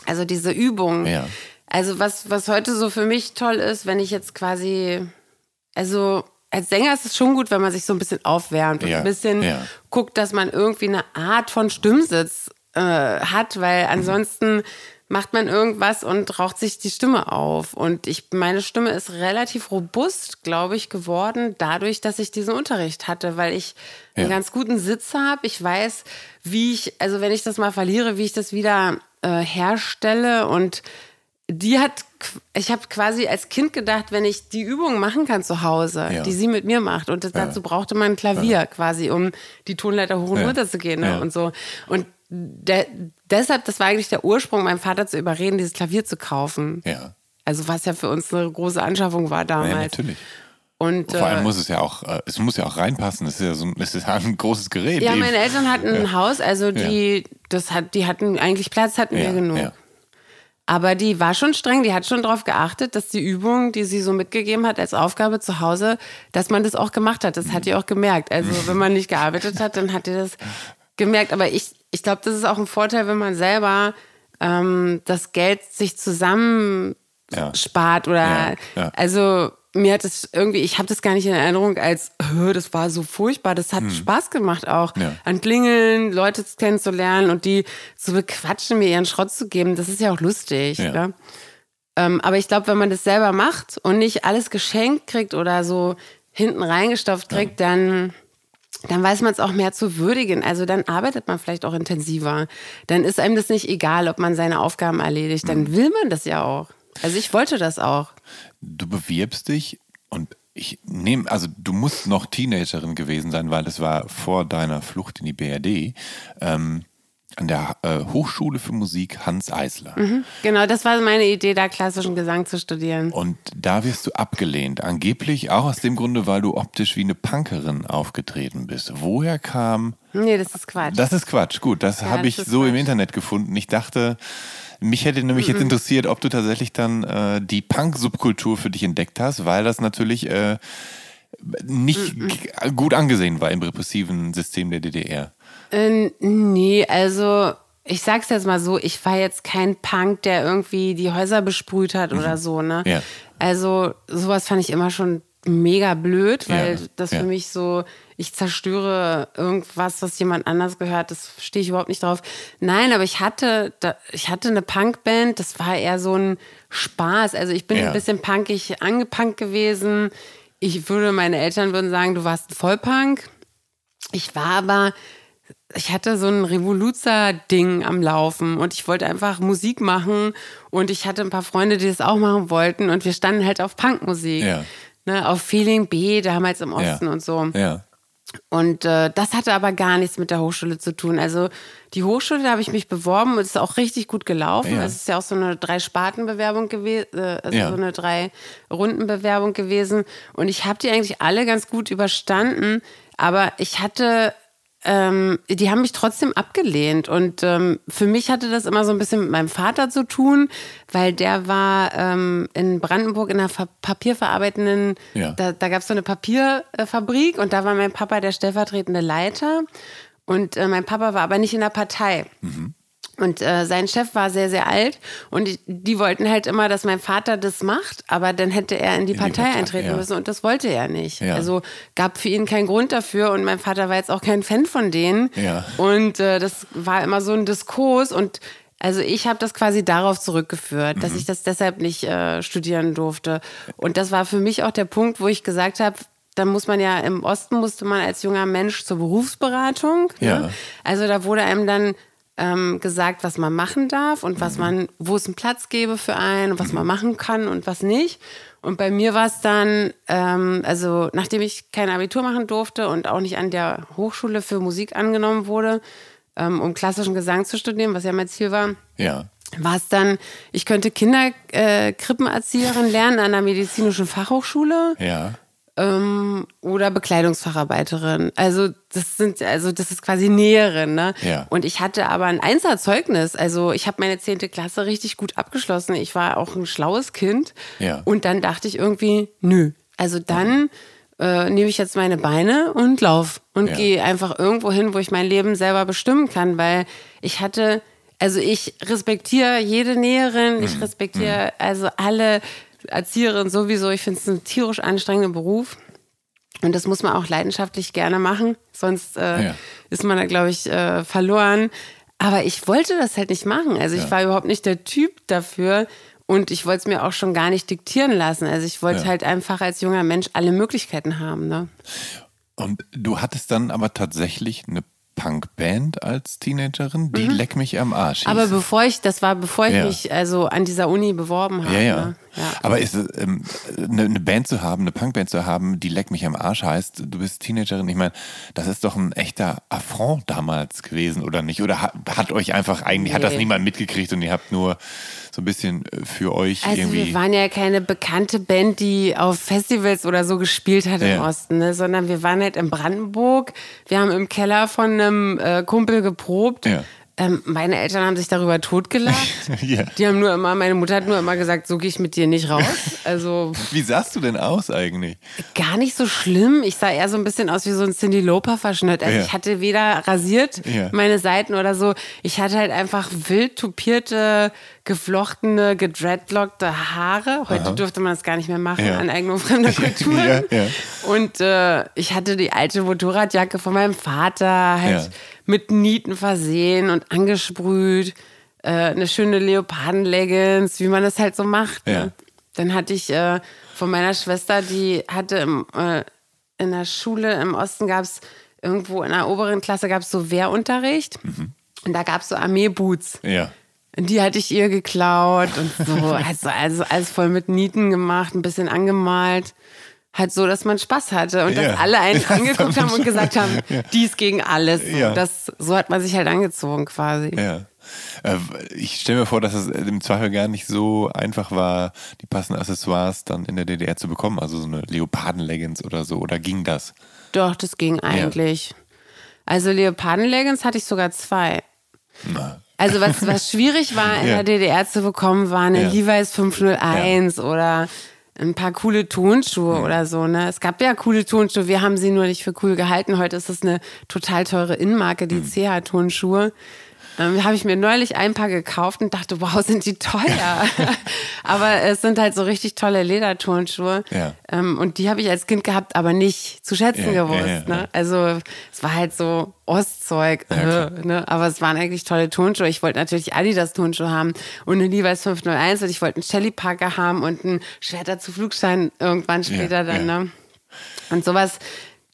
also diese Übung. Ja. Also was, was heute so für mich toll ist, wenn ich jetzt quasi, also als Sänger ist es schon gut, wenn man sich so ein bisschen aufwärmt und Ja, ein bisschen ja. guckt, dass man irgendwie eine Art von Stimmsitz äh, hat, weil ansonsten macht man irgendwas und raucht sich die Stimme auf. Und ich, meine Stimme ist relativ robust, glaube ich, geworden, dadurch, dass ich diesen Unterricht hatte, weil ich einen Ja. ganz guten Sitz habe. Ich weiß, wie ich, also wenn ich das mal verliere, wie ich das wieder äh, herstelle und die hat, ich habe quasi als Kind gedacht, wenn ich die Übungen machen kann zu Hause, Ja. die sie mit mir macht, und das, dazu brauchte man ein Klavier quasi, um die Tonleiter hoch und Ja. runter zu gehen ne? Ja. und so. Und der, deshalb, das war eigentlich der Ursprung, meinen Vater zu überreden, dieses Klavier zu kaufen. Ja. Also was ja für uns eine große Anschaffung war damals. ja, natürlich. Und Vor allem äh, muss es ja auch, äh, es muss ja auch reinpassen. Das ist ja so ein, das ist ja ein großes Gerät. ja, eben. meine Eltern hatten ein Haus, also die, das hat, die hatten eigentlich Platz, hatten ja, wir genug. Aber die war schon streng, die hat schon darauf geachtet, dass die Übung, die sie so mitgegeben hat als Aufgabe zu Hause, dass man das auch gemacht hat. Das hat die auch gemerkt. Also wenn man nicht gearbeitet hat, dann hat die das gemerkt. Aber ich, ich glaube, das ist auch ein Vorteil, wenn man selber ähm, das Geld sich zusammen Ja. spart oder Ja, ja. also mir hat es irgendwie, ich habe das gar nicht in Erinnerung als, "Hö, das war so furchtbar. Das hat Spaß gemacht auch, Hm. Ja. an Klingeln, Leute kennenzulernen und die zu bequatschen, mir ihren Schrott zu geben. Das ist ja auch lustig. Ja. Ne? Ähm, aber ich glaube, wenn man das selber macht und nicht alles geschenkt kriegt oder so hinten reingestopft kriegt, dann, dann weiß man es auch mehr zu würdigen. Also dann arbeitet man vielleicht auch intensiver. Dann ist einem das nicht egal, ob man seine Aufgaben erledigt. Dann Hm. will man das ja auch. Also ich wollte das auch. Du bewirbst dich und ich nehme, also du musst noch Teenagerin gewesen sein, weil es war vor deiner Flucht in die BRD. Ähm, an der äh, Hochschule für Musik Hans Eisler. Genau, das war meine Idee, da klassischen Gesang zu studieren. Und da wirst du abgelehnt. Angeblich auch aus dem Grunde, weil du optisch wie eine Punkerin aufgetreten bist. Woher kam. Nee, das ist Quatsch. Das ist Quatsch. Gut, das Ja, habe das ich so im Quatsch. Internet gefunden. Ich dachte, Mich hätte nämlich jetzt interessiert, ob du tatsächlich dann äh, die Punk-Subkultur für dich entdeckt hast, weil das natürlich äh, nicht g- gut angesehen war im repressiven System der DDR. Äh, nee, also ich sag's jetzt mal so, ich war jetzt kein Punk, der irgendwie die Häuser besprüht hat oder so, ne? Mhm. Ja. Also sowas fand ich immer schon mega blöd, weil Ja, das ja. für mich so, ich zerstöre irgendwas, was jemand anders gehört, das stehe ich überhaupt nicht drauf. Nein, aber ich hatte, ich hatte eine Punkband, das war eher so ein Spaß. Also ich bin Ja. ein bisschen punkig angepunkt gewesen. Ich würde, meine Eltern würden sagen, du warst ein Vollpunk. Ich war aber, ich hatte so ein Revoluzer-Ding am Laufen und ich wollte einfach Musik machen und ich hatte ein paar Freunde, die das auch machen wollten und wir standen halt auf Punkmusik. Ja. Ne, auf Feeling B, damals im Ja. Osten und so. Ja. Und äh, das hatte aber gar nichts mit der Hochschule zu tun. Also die Hochschule, da habe ich mich beworben und es ist auch richtig gut gelaufen. Ja. Es ist ja auch so eine Drei-Sparten-Bewerbung gewesen, äh, also Ja. so eine Drei-Runden-Bewerbung gewesen. Und ich habe die eigentlich alle ganz gut überstanden. Aber ich hatte, ähm, die haben mich trotzdem abgelehnt. Und ähm, für mich hatte das immer so ein bisschen mit meinem Vater zu tun, weil der war ähm, in Brandenburg in einer Ver papierverarbeitenden, Ja. da, da gab es so eine Papierfabrik und da war mein Papa der stellvertretende Leiter. Und äh, mein Papa war aber nicht in der Partei. Und äh, sein Chef war sehr, sehr alt und die, die wollten halt immer, dass mein Vater das macht, aber dann hätte er in die die Partei Partei, eintreten ja. müssen und das wollte er nicht. Ja. Also gab für ihn keinen Grund dafür und mein Vater war jetzt auch kein Fan von denen. Ja. Und äh, das war immer so ein Diskurs und also ich habe das quasi darauf zurückgeführt, Mhm. dass ich das deshalb nicht äh, studieren durfte. Und das war für mich auch der Punkt, wo ich gesagt habe, dann muss man ja im Osten musste man als junger Mensch zur Berufsberatung. Ja. Ne? Also da wurde einem dann ähm, gesagt, was man machen darf und Mhm. was man, wo es einen Platz gäbe für einen und was man machen kann und was nicht. Und bei mir war es dann, ähm, also nachdem ich kein Abitur machen durfte und auch nicht an der Hochschule für Musik angenommen wurde, ähm, um klassischen Gesang zu studieren, was ja mein Ziel war, Ja. war es dann, ich könnte Kinderkrippenerzieherin lernen an der medizinischen Fachhochschule Ja. Ähm, oder Bekleidungsfacharbeiterin. Also das sind, also das ist quasi Näherin, ne? Ja. Und ich hatte aber ein Einserzeugnis. Also ich habe meine zehnte Klasse richtig gut abgeschlossen. Ich war auch ein schlaues Kind. Ja. Und dann dachte ich irgendwie, nö. Also dann äh, nehme ich jetzt meine Beine und lauf und Ja. gehe einfach irgendwo hin, wo ich mein Leben selber bestimmen kann, weil ich hatte, also ich respektiere jede Näherin, Mhm. ich respektiere also alle Erzieherinnen sowieso. Ich finde es ein tierisch anstrengender Beruf. Und das muss man auch leidenschaftlich gerne machen, sonst äh, Ja. ist man da, glaube ich, äh, verloren. Aber ich wollte das halt nicht machen. Also ich Ja. war überhaupt nicht der Typ dafür und ich wollte es mir auch schon gar nicht diktieren lassen. Also ich wollte Ja. halt einfach als junger Mensch alle Möglichkeiten haben. Ne? Und du hattest dann aber tatsächlich eine Punkband als Teenagerin, die Leck mich am Arsch. hieß. Mhm. Aber bevor ich, das war bevor ich mich also an dieser Uni beworben habe. Ja, ja. Ne? Ja. Aber ist es, ähm, eine, eine Band zu haben, eine Punkband zu haben, die Leck mich am Arsch heißt, du bist Teenagerin, ich meine, das ist doch ein echter Affront damals gewesen, oder nicht? Oder hat, hat euch einfach eigentlich, hat das Nee. niemand mitgekriegt und ihr habt nur so ein bisschen äh, für euch Also irgendwie. wir waren ja keine bekannte Band, die auf Festivals oder so gespielt hat im Ja. Osten, ne? sondern wir waren halt in Brandenburg. Wir haben im Keller von einem äh, Kumpel geprobt. Ja. Ähm, meine Eltern haben sich darüber totgelacht. ja. Die haben nur immer, meine Mutter hat nur immer gesagt, so gehe ich mit dir nicht raus. Also Wie sahst du denn aus eigentlich? gar nicht so schlimm. Ich sah eher so ein bisschen aus wie so ein Cindy Lauper Verschnitt. Also Ja. ich hatte weder rasiert Ja. meine Seiten oder so. Ich hatte halt einfach wild tupierte, geflochtene, gedreadlockte Haare. Heute dürfte man das gar nicht mehr machen, Ja. Aneignung fremder Kulturen. Ja, ja. Und äh, ich hatte die alte Motorradjacke von meinem Vater halt Ja. mit Nieten versehen und angesprüht. Äh, eine schöne Leoparden-Leggings, wie man das halt so macht. Ne? Dann hatte ich äh, von meiner Schwester, die hatte im, äh, in der Schule im Osten gab es irgendwo in der oberen Klasse gab es so Wehrunterricht. Und da gab es so Armeeboots. Ja. Die hatte ich ihr geklaut und so. Also, also alles voll mit Nieten gemacht, ein bisschen angemalt. Halt so, dass man Spaß hatte und Ja. dass alle einen angeguckt haben und gesagt haben, dies gegen alles. So, Ja. das, so hat man sich halt angezogen quasi. Ja. Äh, Ich stelle mir vor, dass es im Zweifel gar nicht so einfach war, die passenden Accessoires dann in der DDR zu bekommen. Also so eine Leoparden-Leggings oder so. Oder ging das? Doch, das ging eigentlich. Also Leoparden-Leggings hatte ich sogar zwei. Na, Also was, was schwierig war in Ja. der DDR zu bekommen, war eine Ja. Levi's 501 oder ein paar coole Turnschuhe Mhm. oder so. Ne? Es gab ja coole Turnschuhe, wir haben sie nur nicht für cool gehalten. Heute ist es eine total teure Innenmarke, Mhm. die CH-Turnschuhe. Ähm, habe ich mir neulich ein paar gekauft und dachte, wow, sind die teuer. aber es sind halt so richtig tolle Lederturnschuhe. Ja. Ähm, und die habe ich als Kind gehabt, aber nicht zu schätzen Ja, gewusst. ja, ne? Also es war halt so Ostzeug, äh, ne? aber es waren eigentlich tolle Turnschuhe. Ich wollte natürlich Adidas Turnschuhe haben und eine Levi's 501 und ich wollte einen Shelly Parker haben und einen Schwerter zu Flugschein irgendwann später dann. Ne? Und sowas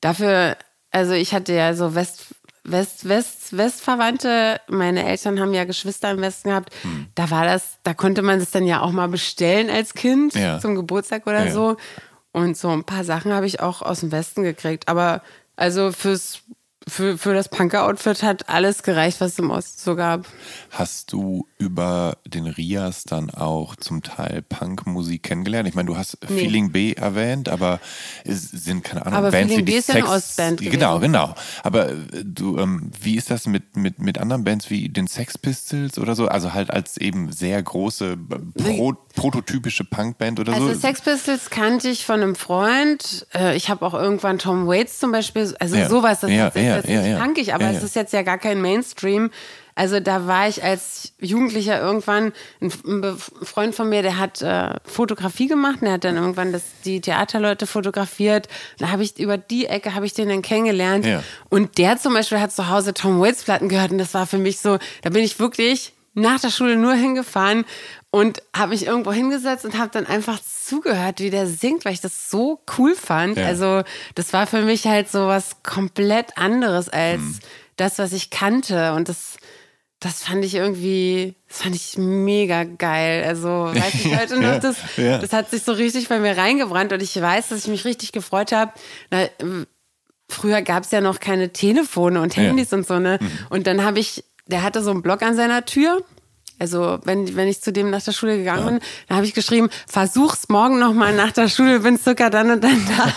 dafür, also ich hatte ja so West, West, West, Westverwandte, meine Eltern haben ja Geschwister im Westen gehabt. Hm. Da war das, da konnte man das dann ja auch mal bestellen als Kind Ja. zum Geburtstag oder Ja. so. Und so ein paar Sachen habe ich auch aus dem Westen gekriegt. Aber also fürs, für, für das Punker-Outfit hat alles gereicht, was es im Osten so gab. Hast du über den Rias dann auch zum Teil Punkmusik kennengelernt? Ich meine, du hast Nee. Feeling B erwähnt, aber es sind keine Ahnung, Aber Bands Feeling wie die B ist ja eine Sex- Ostband Genau, gewesen. genau. Aber äh, du, ähm, wie ist das mit, mit, mit anderen Bands wie den Sex Pistols oder so? Also halt als eben sehr große, äh, pro, prototypische Punkband oder Also so? Sex Pistols kannte ich von einem Freund. Äh, Ich habe auch irgendwann Tom Waits zum Beispiel, also Ja. sowas, das Ja, ist jetzt ja, das ist ja, nicht ja. punkig, aber Ja, es ist jetzt ja gar kein Mainstream. Also da war ich als Jugendlicher irgendwann, ein, Freund von mir, der hat äh, Fotografie gemacht, und der hat dann irgendwann das, die Theaterleute fotografiert. Da habe ich über die Ecke habe ich den dann kennengelernt. Und der zum Beispiel hat zu Hause Tom Waits Platten gehört und das war für mich so, da bin ich wirklich nach der Schule nur hingefahren und habe mich irgendwo hingesetzt und habe dann einfach zugehört, wie der singt, weil ich das so cool fand. Ja. Also das war für mich halt so was komplett anderes als Hm. das, was ich kannte und das das fand ich irgendwie, das fand ich mega geil. Also, weiß ich heute noch, Ja, das, ja. das hat sich so richtig bei mir reingebrannt und ich weiß, dass ich mich richtig gefreut habe. Früher gab es ja noch keine Telefone und Ja. Handys und so, ne? Und dann habe ich, der hatte so einen Block an seiner Tür. Also, wenn, wenn ich zu dem nach der Schule gegangen bin, dann habe ich geschrieben, versuch's morgen nochmal nach der Schule, bin circa dann und dann da.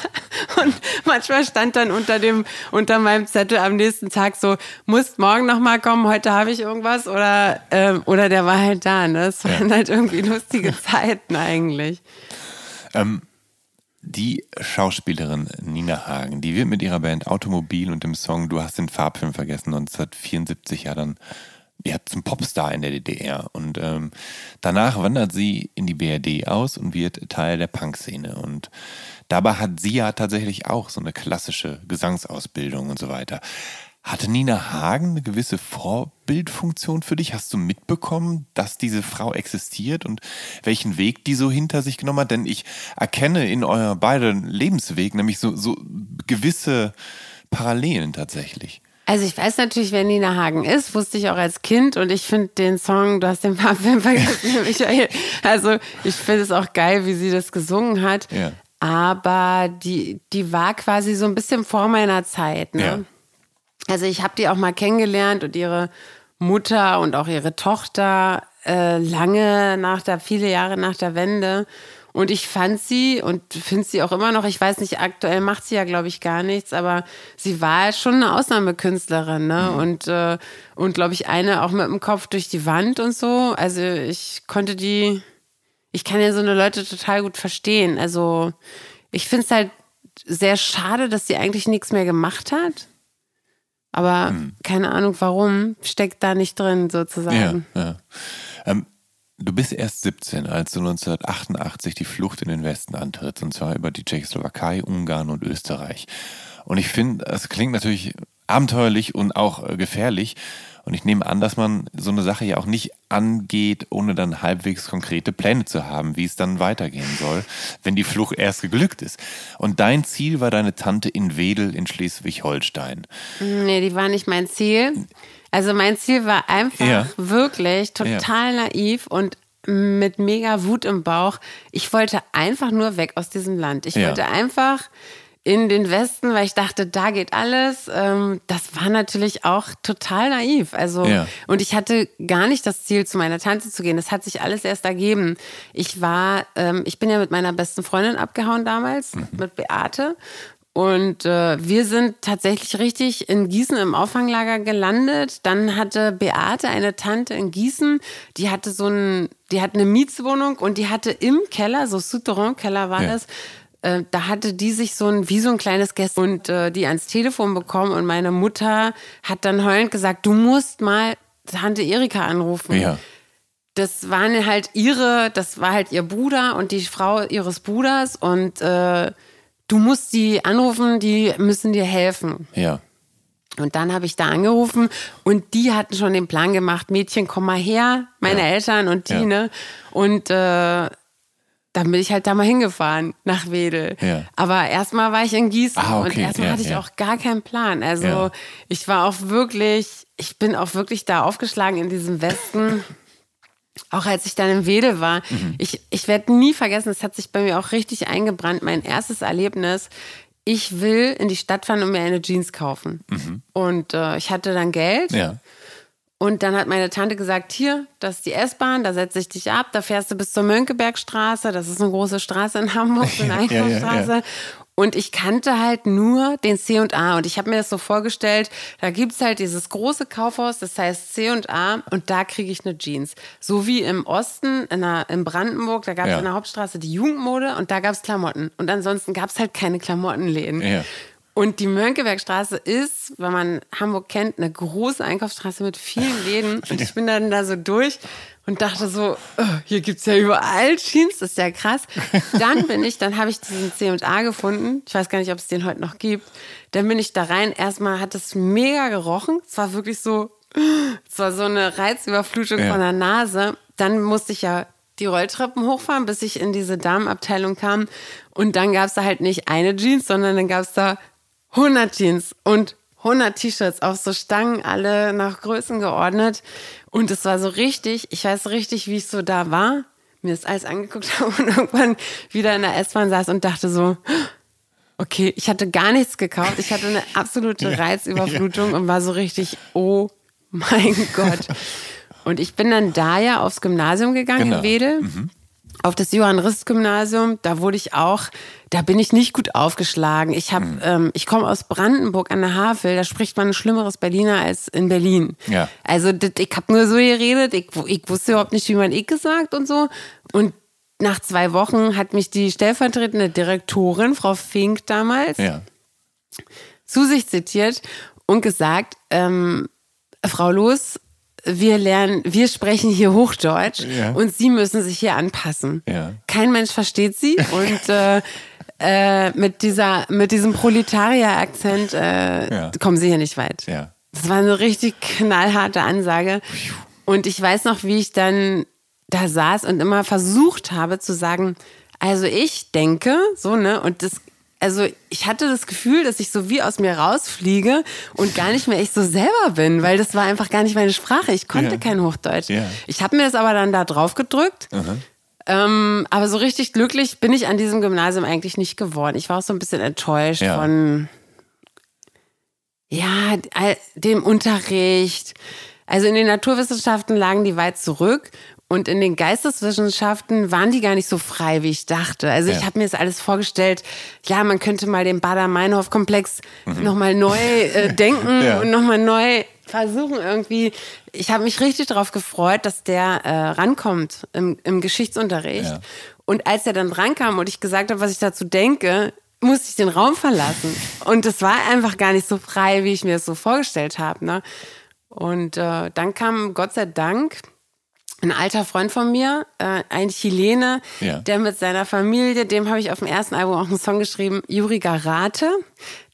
Und manchmal stand dann unter dem, unter meinem Zettel am nächsten Tag so, musst morgen nochmal kommen, heute habe ich irgendwas oder, ähm, oder der war halt da, ne? Das waren halt irgendwie lustige Zeiten eigentlich. Die Schauspielerin Nina Hagen, die wird mit ihrer Band Automobil und dem Song Du hast den Farbfilm vergessen 1974 ja dann ja, zum Popstar in der DDR. Und ähm, danach wandert sie in die BRD aus und wird Teil der Punkszene. Und dabei hat sie ja tatsächlich auch so eine klassische Gesangsausbildung und so weiter. Hatte Nina Hagen eine gewisse Vorbildfunktion für dich? Hast du mitbekommen, dass diese Frau existiert und welchen Weg die so hinter sich genommen hat? Denn ich erkenne in euer beiden Lebensweg nämlich so, so gewisse Parallelen tatsächlich. Also ich weiß natürlich, wer Nina Hagen ist, wusste ich auch als Kind und ich finde den Song, du hast den Farbfilm vergessen, Michael. Also ich finde es auch geil, wie sie das gesungen hat. Ja. Aber die, die war quasi so ein bisschen vor meiner Zeit. Ne? Ja. Also ich habe die auch mal kennengelernt und ihre Mutter und auch ihre Tochter äh, lange nach der, viele Jahre nach der Wende. Und ich fand sie und finde sie auch immer noch, ich weiß nicht, aktuell macht sie ja, glaube ich, gar nichts, aber sie war schon eine Ausnahmekünstlerin, ne? Und, äh, und glaube ich, eine auch mit dem Kopf durch die Wand und so. Also ich konnte die, ich kann ja so eine Leute total gut verstehen. Also ich finde es halt sehr schade, dass sie eigentlich nichts mehr gemacht hat. Aber Hm. keine Ahnung warum, steckt da nicht drin Ja, sozusagen. ja. Ähm, du bist erst 17, als du 1988 die Flucht in den Westen antrittst, und zwar über die Tschechoslowakei, Ungarn und Österreich. Und ich finde, es klingt natürlich abenteuerlich und auch äh, gefährlich. Und ich nehme an, dass man so eine Sache ja auch nicht angeht, ohne dann halbwegs konkrete Pläne zu haben, wie es dann weitergehen soll, wenn die Flucht erst geglückt ist. Und dein Ziel war deine Tante in Wedel in Schleswig-Holstein. Nee, die war nicht mein Ziel. Also mein Ziel war einfach Ja. wirklich total naiv und mit mega Wut im Bauch. Ich wollte einfach nur weg aus diesem Land. Ich Ja. wollte einfach in den Westen, weil ich dachte, da geht alles. Ähm, das war natürlich auch total naiv. Also, Ja. und ich hatte gar nicht das Ziel, zu meiner Tante zu gehen. Das hat sich alles erst ergeben. Ich war, ähm, ich bin ja mit meiner besten Freundin abgehauen damals, mit Beate. Und äh, wir sind tatsächlich richtig in Gießen im Auffanglager gelandet. Dann hatte Beate eine Tante in Gießen, die hatte so ein, die hat eine Mietswohnung und die hatte im Keller, so Souterrain-Keller war Ja. das, äh, da hatte die sich so ein, wie so ein kleines Gäste und äh, die ans Telefon bekommen und meine Mutter hat dann heulend gesagt, du musst mal Tante Erika anrufen Ja. das waren halt ihre, das war halt ihr Bruder und die Frau ihres Bruders und äh, du musst die anrufen, die müssen dir helfen. Ja. Und dann habe ich da angerufen und die hatten schon den Plan gemacht, Mädchen, komm mal her, meine Ja. Eltern und die, Ja. ne? Und äh, dann bin ich halt da mal hingefahren nach Wedel. Ja. Aber erstmal war ich in Gießen Ah, okay, und erstmal ja, hatte ich ja. auch gar keinen Plan. Also ich war auch wirklich, ich bin auch wirklich da aufgeschlagen in diesem Westen. Auch als ich dann in Wedel war, Mhm. ich, ich werde nie vergessen, es hat sich bei mir auch richtig eingebrannt, mein erstes Erlebnis. Ich will in die Stadt fahren und mir eine Jeans kaufen. Und äh, ich hatte dann Geld Mhm. Ja. und dann hat meine Tante gesagt, hier, das ist die S-Bahn, da setze ich dich ab, da fährst du bis zur Mönckebergstraße, das ist eine große Straße in Hamburg, so eine Ja, ja, ja. Und ich kannte halt nur den C und A und ich habe mir das so vorgestellt, da gibt's halt dieses große Kaufhaus, das heißt C und A und da kriege ich eine Jeans. So wie im Osten, in, der, in Brandenburg, da gab's Ja. in der Hauptstraße die Jugendmode und da gab's Klamotten. Und ansonsten gab's halt keine Klamottenläden. Ja. Und die Mönckebergstraße ist, wenn man Hamburg kennt, eine große Einkaufsstraße mit vielen Läden. Und ich bin dann da so durch und dachte so, oh, hier gibt's ja überall Jeans, das ist ja krass. Dann bin ich, dann habe ich diesen C&A gefunden. Ich weiß gar nicht, ob es den heute noch gibt. Dann bin ich da rein. Erstmal hat es mega gerochen. Es war wirklich so, es war so eine Reizüberflutung Ja. von der Nase. Dann musste ich ja die Rolltreppen hochfahren, bis ich in diese Damenabteilung kam. Und dann gab es da halt nicht eine Jeans, sondern dann gab es da 100 Jeans und 100 T-Shirts auf so Stangen, alle nach Größen geordnet. Und es war so richtig, ich weiß richtig, wie ich so da war, mir das alles angeguckt habe und irgendwann wieder in der S-Bahn saß und dachte so, okay, ich hatte gar nichts gekauft. Ich hatte eine absolute Reizüberflutung und war so richtig, oh mein Gott. Und ich bin dann da ja aufs Gymnasium gegangen Genau. in Wedel. Auf das Johann-Rist-Gymnasium, da wurde ich auch, da bin ich nicht gut aufgeschlagen. Ich habe, ähm, ich komme aus Brandenburg an der Havel, da spricht man ein schlimmeres Berliner als in Berlin. Ja. Also das, ich habe nur so geredet, ich, ich wusste überhaupt nicht, wie man ich gesagt und so. Und nach zwei Wochen hat mich die stellvertretende Direktorin, Frau Fink damals, Ja. zu sich zitiert und gesagt, ähm, Frau Loos, wir lernen, wir sprechen hier Hochdeutsch Ja. und Sie müssen sich hier anpassen. Ja. Kein Mensch versteht Sie und äh, äh, mit dieser, mit diesem Proletarier-Akzent äh, Ja. kommen Sie hier nicht weit. Das war eine richtig knallharte Ansage. Und ich weiß noch, wie ich dann da saß und immer versucht habe zu sagen, also ich denke, so, ne, und das, also ich hatte das Gefühl, dass ich so wie aus mir rausfliege und gar nicht mehr ich so selber bin, weil das war einfach gar nicht meine Sprache. Ich konnte Ja. kein Hochdeutsch. Ja. Ich habe mir das aber dann da drauf gedrückt. Ähm, aber so richtig glücklich bin ich an diesem Gymnasium eigentlich nicht geworden. Ich war auch so ein bisschen enttäuscht Ja. von ja, dem Unterricht. Also in den Naturwissenschaften lagen die weit zurück und in den Geisteswissenschaften waren die gar nicht so frei, wie ich dachte. Also ich Ja. habe mir das alles vorgestellt, ja, man könnte mal den Bader-Meinhof-Komplex nochmal neu äh, denken Mhm. Ja. und nochmal neu versuchen irgendwie. Ich habe mich richtig darauf gefreut, dass der äh, rankommt im, im Geschichtsunterricht. Ja. Und als er dann rankam und ich gesagt habe, was ich dazu denke, musste ich den Raum verlassen. Und es war einfach gar nicht so frei, wie ich mir das so vorgestellt habe. Ne? Und äh, dann kam Gott sei Dank ein alter Freund von mir, äh, ein Chilene, Ja. der mit seiner Familie, dem habe ich auf dem ersten Album auch einen Song geschrieben, Juri Garate,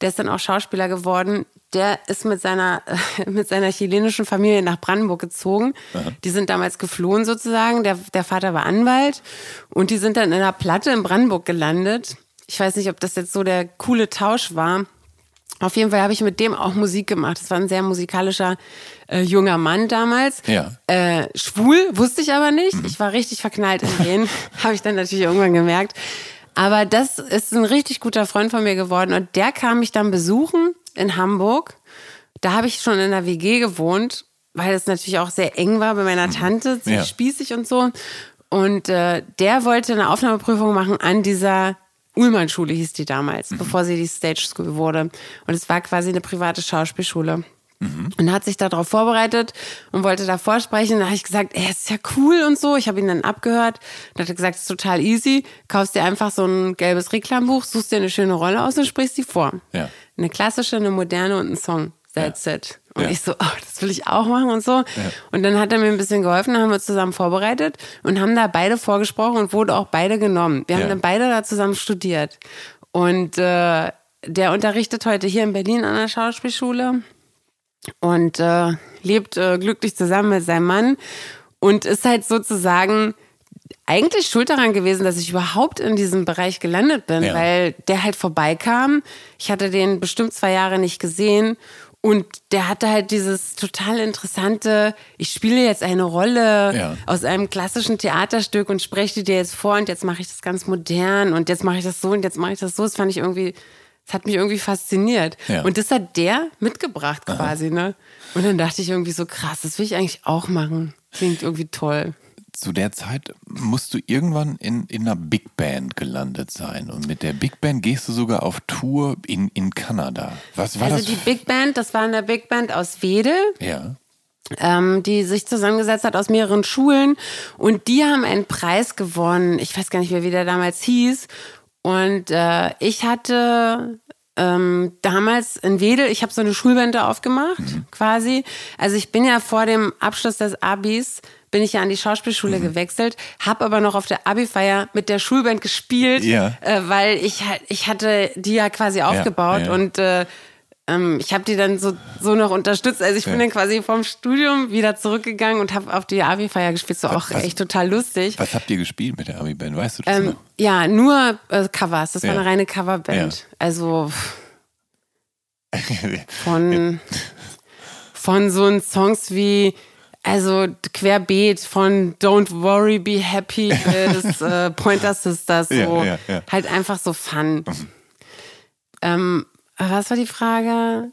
der ist dann auch Schauspieler geworden. Der ist mit seiner, mit seiner chilenischen Familie nach Brandenburg gezogen. Die sind damals geflohen sozusagen. Der, der Vater war Anwalt und die sind dann in einer Platte in Brandenburg gelandet. Ich weiß nicht, ob das jetzt so der coole Tausch war. Auf jeden Fall habe ich mit dem auch Musik gemacht. Das war ein sehr musikalischer äh, junger Mann damals. Ja. Äh, schwul, wusste ich aber nicht. Ich war richtig verknallt in den. habe ich dann natürlich irgendwann gemerkt. Aber das ist ein richtig guter Freund von mir geworden. Und der kam mich dann besuchen in Hamburg. Da habe ich schon in der WG gewohnt, weil es natürlich auch sehr eng war bei meiner Tante, ziemlich Ja. spießig und so. Und äh, der wollte eine Aufnahmeprüfung machen an dieser Ullmann-Schule hieß die damals, bevor sie die Stage School wurde. Und es war quasi eine private Schauspielschule. Und hat sich darauf vorbereitet und wollte da vorsprechen. Da habe ich gesagt, ey, ist ja cool und so. Ich habe ihn dann abgehört. Da hat er gesagt, es ist total easy. Kaufst dir einfach so ein gelbes Reklambuch, suchst dir eine schöne Rolle aus und sprichst die vor. Ja. Eine klassische, eine moderne und ein Song. That's it. Und Ja. ich so, oh, das will ich auch machen und so. Und dann hat er mir ein bisschen geholfen, dann haben wir uns zusammen vorbereitet und haben da beide vorgesprochen und wurde auch beide genommen. Wir Ja. haben dann beide da zusammen studiert. Und äh, der unterrichtet heute hier in Berlin an der Schauspielschule und äh, lebt äh, glücklich zusammen mit seinem Mann und ist halt sozusagen eigentlich schuld daran gewesen, dass ich überhaupt in diesem Bereich gelandet bin, Ja. weil der halt vorbeikam. Ich hatte den bestimmt zwei Jahre nicht gesehen und der hatte halt dieses total interessante, ich spiele jetzt eine Rolle Ja. aus einem klassischen Theaterstück und spreche die dir jetzt vor und jetzt mache ich das ganz modern und jetzt mache ich das so und jetzt mache ich das so. Das fand ich irgendwie, das hat mich irgendwie fasziniert. Ja. Und das hat der mitgebracht quasi, ne? Und dann dachte ich irgendwie so krass, das will ich eigentlich auch machen. Klingt irgendwie toll. Zu der Zeit musst du irgendwann in, in einer Big Band gelandet sein. Und mit der Big Band gehst du sogar auf Tour in, in Kanada. Was war Also das? die Big Band, das war eine Big Band aus Wedel, ja. ähm, die sich zusammengesetzt hat aus mehreren Schulen und die haben einen Preis gewonnen. Ich weiß gar nicht mehr, wie der damals hieß. Und äh, ich hatte ähm, damals in Wedel, ich habe so eine Schulband aufgemacht, Mhm. quasi. Also ich bin ja vor dem Abschluss des Abis bin ich ja an die Mhm. Schauspielschule gewechselt, habe aber noch auf der Abi-Feier mit der Schulband gespielt, Ja. äh, weil ich ich hatte die ja quasi aufgebaut ja. und äh, ähm, ich habe die dann so, so noch unterstützt. Also ich bin Ja. dann quasi vom Studium wieder zurückgegangen und habe auf die Abi-Feier gespielt. So auch was- echt total lustig. Was habt ihr gespielt mit der Ami Band? Weißt du das Ähm, noch? ja, nur äh, Covers. Das war Ja. eine reine Coverband. Ja. Also von, von so Songs wie, also querbeet von Don't Worry, Be Happy bis äh, Pointer Sisters. So. Ja, ja, ja. Halt einfach so Fun. Ähm, was war die Frage?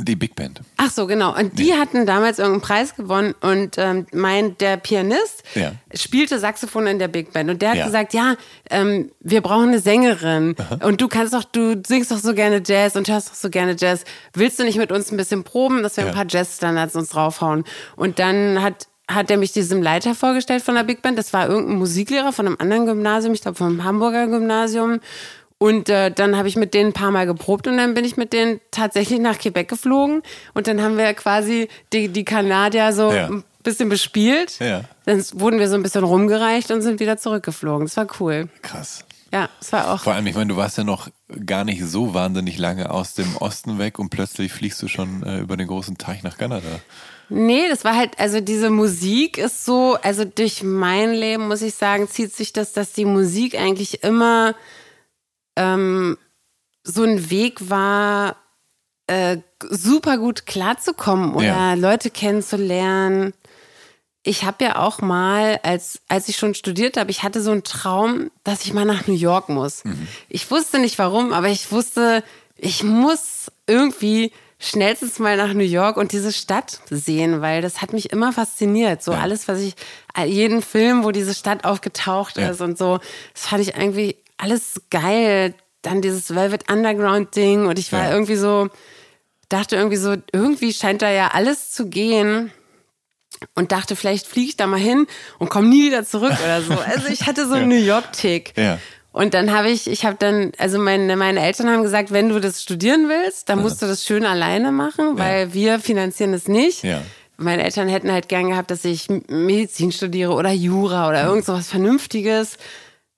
Die Big Band. Ach so, genau. Und die hatten damals irgendeinen Preis gewonnen und ähm, mein, der Pianist Ja. spielte Saxophon in der Big Band und der hat Ja. gesagt, ja, ähm, wir brauchen eine Sängerin und du kannst doch, du singst doch so gerne Jazz und hörst doch so gerne Jazz. Willst du nicht mit uns ein bisschen proben, dass wir Ja. ein paar Jazzstandards uns draufhauen? Und dann hat hat er mich diesem Leiter vorgestellt von der Big Band. Das war irgendein Musiklehrer von einem anderen Gymnasium, ich glaube vom Hamburger Gymnasium. Und äh, dann habe ich mit denen ein paar Mal geprobt und dann bin ich mit denen tatsächlich nach Quebec geflogen. Und dann haben wir quasi die, die Kanadier so Ja. ein bisschen bespielt. Ja. Dann wurden wir so ein bisschen rumgereicht und sind wieder zurückgeflogen. Das war cool. Krass. Ja, es war auch. Vor allem, ich meine, du warst ja noch gar nicht so wahnsinnig lange aus dem Osten weg und plötzlich fliegst du schon äh, über den großen Teich nach Kanada. Nee, das war halt, also diese Musik ist so, also durch mein Leben muss ich sagen, zieht sich das, dass die Musik eigentlich immer ähm, so ein Weg war, äh, super gut klarzukommen oder Ja. Leute kennenzulernen. Ich habe ja auch mal, als, als ich schon studiert habe, ich hatte so einen Traum, dass ich mal nach New York muss. Ich wusste nicht warum, aber ich wusste, ich muss irgendwie schnellstens mal nach New York und diese Stadt sehen, weil das hat mich immer fasziniert. So alles, was ich, jeden Film, wo diese Stadt aufgetaucht Ja. ist und so, das fand ich irgendwie alles geil. Dann dieses Velvet Underground Ding und ich war Ja. irgendwie so, dachte irgendwie so, irgendwie scheint da ja alles zu gehen und dachte, vielleicht fliege ich da mal hin und komme nie wieder zurück oder so. Also ich hatte so einen New York-Tick. Ja. Und dann habe ich, ich habe dann, also meine, meine Eltern haben gesagt, wenn du das studieren willst, dann musst du das schön alleine machen, weil wir finanzieren es nicht. Ja. Meine Eltern hätten halt gern gehabt, dass ich Medizin studiere oder Jura oder irgend sowas Vernünftiges.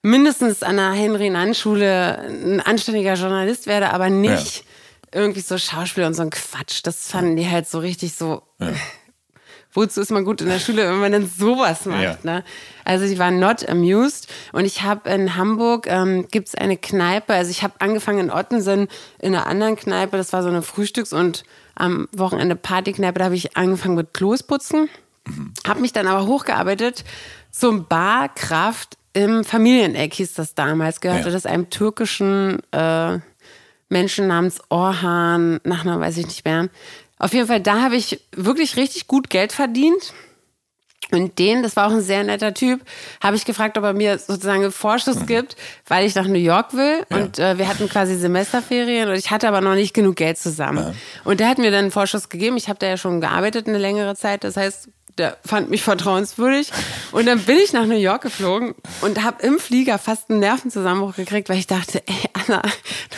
Mindestens an der Henry-Nann-Schule ein anständiger Journalist werde, aber nicht irgendwie so Schauspiel und so ein Quatsch. Das fanden die halt so richtig so. Wozu ist man gut in der Schule, wenn man denn sowas macht? Ja. Ne? Also die waren not amused. Und ich habe in Hamburg, ähm, gibt es eine Kneipe, also ich habe angefangen in Ottensen in einer anderen Kneipe, das war so eine Frühstücks- und am Wochenende Partykneipe, da habe ich angefangen mit Klosputzen, habe mich dann aber hochgearbeitet zum Barkraft im Familieneck, hieß das damals, gehörte Ja. das einem türkischen äh, Menschen namens Orhan, Nachnamen weiß ich nicht mehr. Auf jeden Fall, da habe ich wirklich richtig gut Geld verdient Und den, das war auch ein sehr netter Typ, habe ich gefragt, ob er mir sozusagen Vorschuss gibt, weil ich nach New York will. Ja. Und äh, wir hatten quasi Semesterferien und ich hatte aber noch nicht genug Geld zusammen. Und der hat mir dann einen Vorschuss gegeben. Ich habe da ja schon gearbeitet eine längere Zeit. Das heißt, der fand mich vertrauenswürdig. Und dann bin ich nach New York geflogen und habe im Flieger fast einen Nervenzusammenbruch gekriegt, weil ich dachte, ey Anna,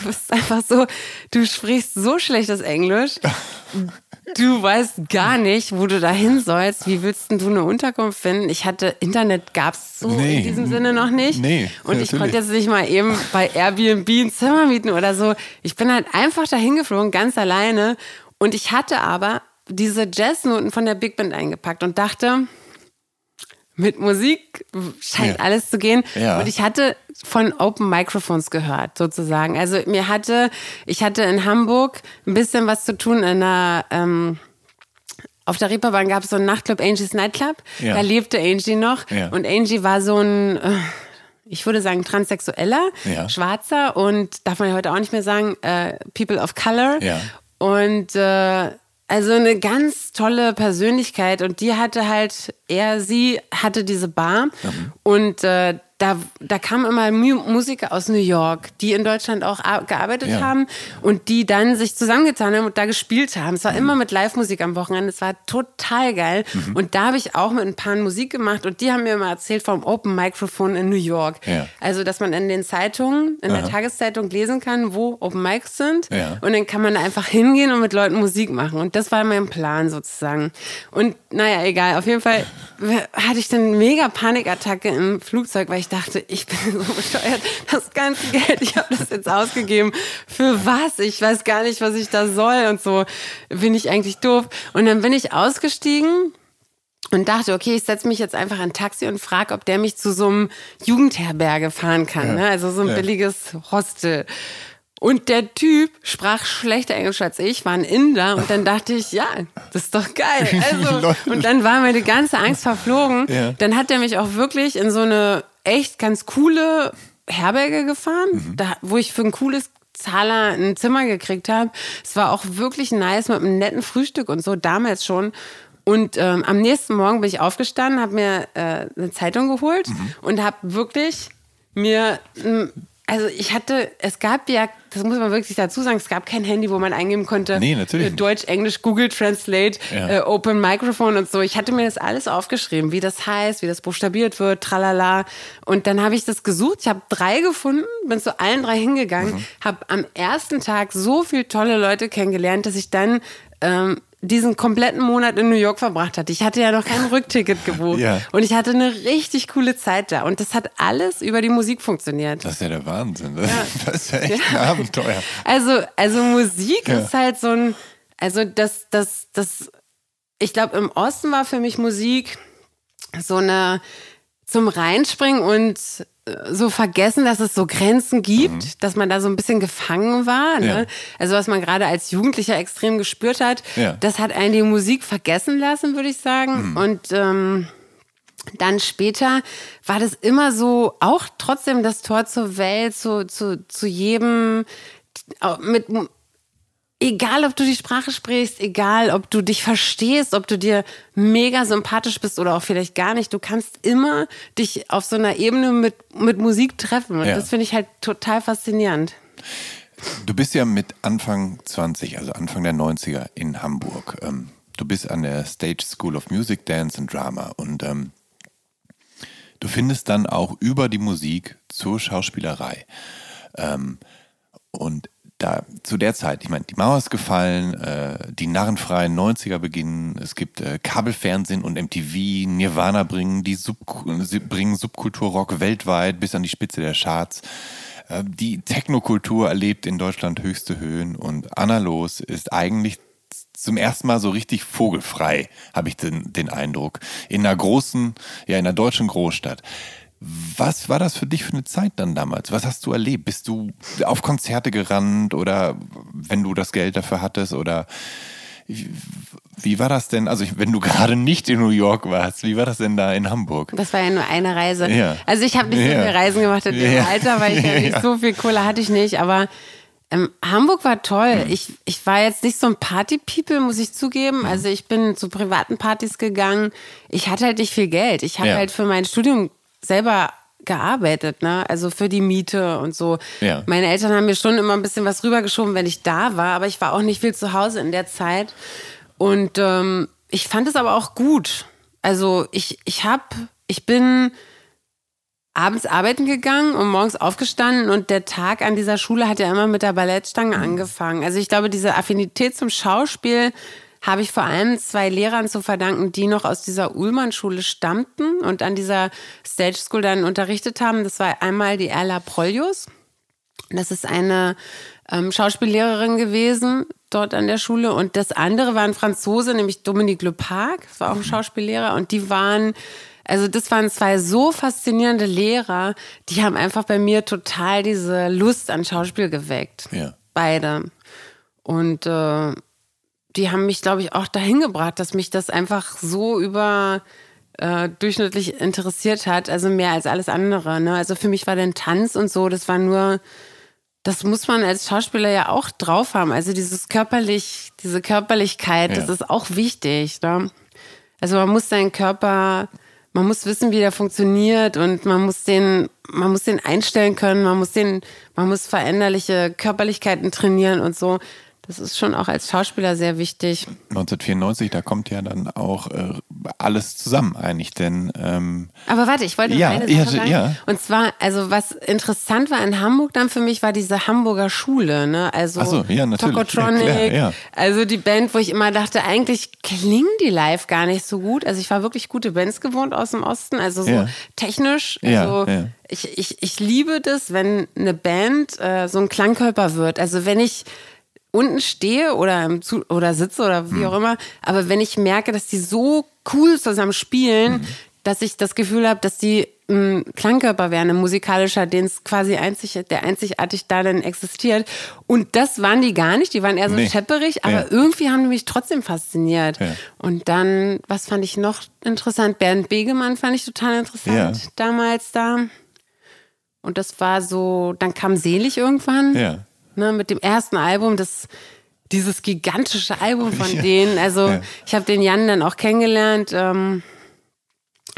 du bist einfach so, du sprichst so schlechtes Englisch. Du weißt gar nicht, wo du da hin sollst. Wie willst denn du eine Unterkunft finden? Ich hatte Internet, gab's so Nee. in diesem Sinne noch nicht. Nee, Und ich natürlich. konnte jetzt nicht mal eben bei Airbnb ein Zimmer mieten oder so. Ich bin halt einfach dahin geflogen, ganz alleine. Und ich hatte aber diese Jazznoten von der Big Band eingepackt und dachte, mit Musik scheint Ja. alles zu gehen. Ja. Und ich hatte von Open Microphones gehört, sozusagen. Also mir hatte, ich hatte in Hamburg ein bisschen was zu tun in einer, ähm, auf der Reeperbahn gab es so einen Nachtclub, Angie's Nightclub. Ja. Da lebte Angie noch. Und Angie war so ein, äh, ich würde sagen, transsexueller, schwarzer und darf man ja heute auch nicht mehr sagen, äh, People of Color. Und äh, also eine ganz tolle Persönlichkeit und die hatte halt, er, sie hatte diese Bar und äh, da, da kamen immer Mu Musiker aus New York, die in Deutschland auch ar- gearbeitet Ja. haben und die dann sich zusammengetan haben und da gespielt haben. Es war immer mit Live-Musik am Wochenende, es war total geil. Und da habe ich auch mit ein paar Musik gemacht und die haben mir immer erzählt vom Open Microphone in New York. Ja. Also, dass man in den Zeitungen, in der Tageszeitung lesen kann, wo Open Mics sind. Ja. Und dann kann man da einfach hingehen und mit Leuten Musik machen. Und das war mein Plan sozusagen. Und naja, egal. Auf jeden Fall hatte ich dann mega Panikattacke im Flugzeug, weil ich dachte, ich bin so bescheuert. Das ganze Geld, ich habe das jetzt ausgegeben. Für was? Ich weiß gar nicht, was ich da soll und so. Bin ich eigentlich doof. Und dann bin ich ausgestiegen und dachte, okay, ich setze mich jetzt einfach in ein Taxi und frage, ob der mich zu so einem Jugendherberge fahren kann. Ne? Also so ein Ja. billiges Hostel. Und der Typ sprach schlechter Englisch als ich, war ein Inder. Und dann dachte ich, ja, das ist doch geil. Also, und dann war meine ganze Angst verflogen. Ja. Dann hat er mich auch wirklich in so eine echt ganz coole Herberge gefahren, Mhm. da, wo ich für ein cooles Zahler ein Zimmer gekriegt habe. Es war auch wirklich nice mit einem netten Frühstück und so, damals schon. Und ähm, am nächsten Morgen bin ich aufgestanden, habe mir äh, eine Zeitung geholt Mhm. und habe wirklich mir, ähm, also ich hatte, es gab ja, das muss man wirklich dazu sagen, es gab kein Handy, wo man eingeben konnte, Nee, natürlich äh. Deutsch, Englisch, Google Translate, Ja. äh, Open Microphone und so. Ich hatte mir das alles aufgeschrieben, wie das heißt, wie das buchstabiert wird, tralala. Und dann habe ich das gesucht. Ich habe drei gefunden, bin zu allen drei hingegangen, Mhm. habe am ersten Tag so viele tolle Leute kennengelernt, dass ich dann ähm, diesen kompletten Monat in New York verbracht hatte. Ich hatte ja noch kein Rückticket gebucht. Ja. Und ich hatte eine richtig coole Zeit da. Und das hat alles über die Musik funktioniert. Das ist ja der Wahnsinn. Das, das ist ja echt ein Abenteuer. Also, also Musik Ja. ist halt so ein, also das, das, das, ich glaube, im Osten war für mich Musik so eine zum Reinspringen und so vergessen, dass es so Grenzen gibt, dass man da so ein bisschen gefangen war. Ne? Mhm. Ja. Also was man gerade als Jugendlicher extrem gespürt hat, Ja. das hat einen die Musik vergessen lassen, würde ich sagen. Mhm. Und ähm, dann später war das immer so, auch trotzdem das Tor zur Welt, zu, zu, zu jedem, mit, egal ob du die Sprache sprichst, egal ob du dich verstehst, ob du dir mega sympathisch bist oder auch vielleicht gar nicht, du kannst immer dich auf so einer Ebene mit, mit Musik treffen. Und Ja. das finde ich halt total faszinierend. Du bist ja mit Anfang 20, also Anfang der 90er in Hamburg. Ähm, du bist an der Stage School of Music, Dance and Drama und ähm, du findest dann auch über die Musik zur Schauspielerei. Ähm, und da zu der Zeit, ich meine, die Mauer ist gefallen, äh, die narrenfreien 90er beginnen, es gibt äh, Kabelfernsehen und MTV, Nirvana bringen die Sub bringen Subkulturrock weltweit bis an die Spitze der Charts. Äh, die Technokultur erlebt in Deutschland höchste Höhen und Anna Los ist eigentlich zum ersten Mal so richtig vogelfrei, habe ich den, den Eindruck. In einer großen, ja, in einer deutschen Großstadt. Was war das für dich für eine Zeit dann damals? Was hast du erlebt? Bist du auf Konzerte gerannt oder wenn du das Geld dafür hattest oder wie war das denn? Also wenn du gerade nicht in New York warst, wie war das denn da in Hamburg? Das war ja nur eine Reise. Ja. Also ich habe nicht so Ja. viele Reisen gemacht in dem Ja. Alter, weil ich ja nicht so viel Kohle hatte ich nicht, aber Ähm, Hamburg war toll. Ich, ich war jetzt nicht so ein Party-People, muss ich zugeben. Also ich bin zu privaten Partys gegangen. Ich hatte halt nicht viel Geld. Ich habe halt für mein Studium selber gearbeitet, ne? Also für die Miete und so. Ja. Meine Eltern haben mir schon immer ein bisschen was rübergeschoben, wenn ich da war, aber ich war auch nicht viel zu Hause in der Zeit. Und ähm, ich fand es aber auch gut. Also ich, ich hab, ich bin abends arbeiten gegangen und morgens aufgestanden und der Tag an dieser Schule hat ja immer mit der Ballettstange angefangen. Also ich glaube, diese Affinität zum Schauspiel habe ich vor allem zwei Lehrern zu verdanken, die noch aus dieser Ullmann-Schule stammten und an dieser Stage School dann unterrichtet haben. Das war einmal die Erla Proljus. Das ist eine ähm, Schauspiellehrerin gewesen dort an der Schule. Und das andere war ein Franzose, nämlich Dominique Leparc. Das war auch ein Schauspiellehrer. Und die waren, also das waren zwei so faszinierende Lehrer, die haben einfach bei mir total diese Lust an Schauspiel geweckt. Ja. Beide. Und äh, die haben mich, glaube ich, auch dahin gebracht, dass mich das einfach so über äh, durchschnittlich interessiert hat, also mehr als alles andere. Ne? Also für mich war der Tanz und so, das war nur, das muss man als Schauspieler ja auch drauf haben. Also dieses körperlich, diese Körperlichkeit, das Ja. ist auch wichtig. Ne? Also man muss seinen Körper, man muss wissen, wie der funktioniert und man muss den, man muss den einstellen können, man muss den, man muss veränderliche Körperlichkeiten trainieren und so. Das ist schon auch als Schauspieler sehr wichtig. 1994, da kommt ja dann auch äh, alles zusammen eigentlich, denn ähm, Aber warte, ich wollte noch Ja, eine ja, Sache sagen. ja. Und zwar, also was interessant war in Hamburg dann für mich, war diese Hamburger Schule, ne? Also Ach so, ja, natürlich. Tokotronic, Ja, klar, ja. also die Band, wo ich immer dachte, eigentlich klingen die live gar nicht so gut. Also ich war wirklich gute Bands gewohnt aus dem Osten, also so technisch. Ja, Also ja. Ich, ich, ich liebe das, wenn eine Band äh, so ein Klangkörper wird. Also wenn ich unten stehe oder, im Zu oder sitze oder Hm. wie auch immer, aber wenn ich merke, dass die so cool zusammen spielen, Hm. dass ich das Gefühl habe, dass die ein Klangkörper wären, ein musikalischer, den es quasi einzig, der einzigartig da dann existiert. Und das waren die gar nicht, die waren eher so Nee. schepperig, aber Ja. irgendwie haben die mich trotzdem fasziniert. Ja. Und dann, was fand ich noch interessant? Bernd Begemann fand ich total interessant Ja. damals da. Und das war so, dann kam Selig irgendwann ja. Ne, mit dem ersten Album, das dieses gigantische Album von Ja. denen. Also Ja. ich habe den Jan dann auch kennengelernt, ähm,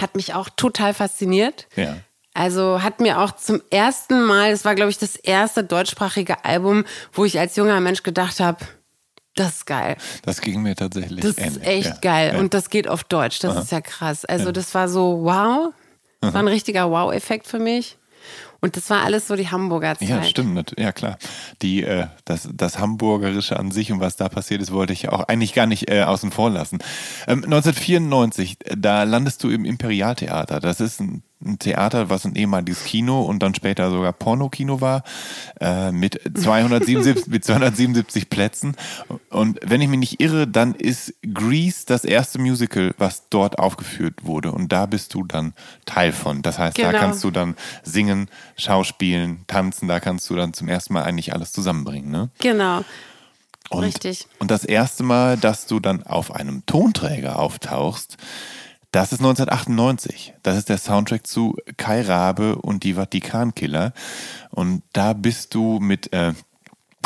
hat mich auch total fasziniert. Ja. Also hat mir auch zum ersten Mal, das war glaube ich das erste deutschsprachige Album, wo ich als junger Mensch gedacht habe, das ist geil. Das ging mir tatsächlich Das ähnlich. ist echt geil. Und das geht auf Deutsch. Das ist ja krass. Also das war so wow. Das war ein richtiger Wow-Effekt für mich. Und das war alles so die Hamburger Zeit. Ja, stimmt. Ja, klar. Die, äh, das, das Hamburgerische an sich und was da passiert ist, wollte ich auch eigentlich gar nicht äh, außen vor lassen. Ähm, 1994, äh, da landest du im Imperialtheater. Das ist ein, ein Theater, was ein ehemaliges Kino und dann später sogar Pornokino war, äh, mit, 277, mit 277 Plätzen. Und wenn ich mich nicht irre, dann ist Grease das erste Musical, was dort aufgeführt wurde. Und da bist du dann Teil von. Das heißt, da Genau. kannst du dann singen, schauspielen, tanzen, da kannst du dann zum ersten Mal eigentlich alles zusammenbringen. Ne? Genau. Und, Richtig. Und das erste Mal, dass du dann auf einem Tonträger auftauchst, das ist 1998. Das ist der Soundtrack zu Kai Rabe und die Vatikankiller. Und da bist du mit äh,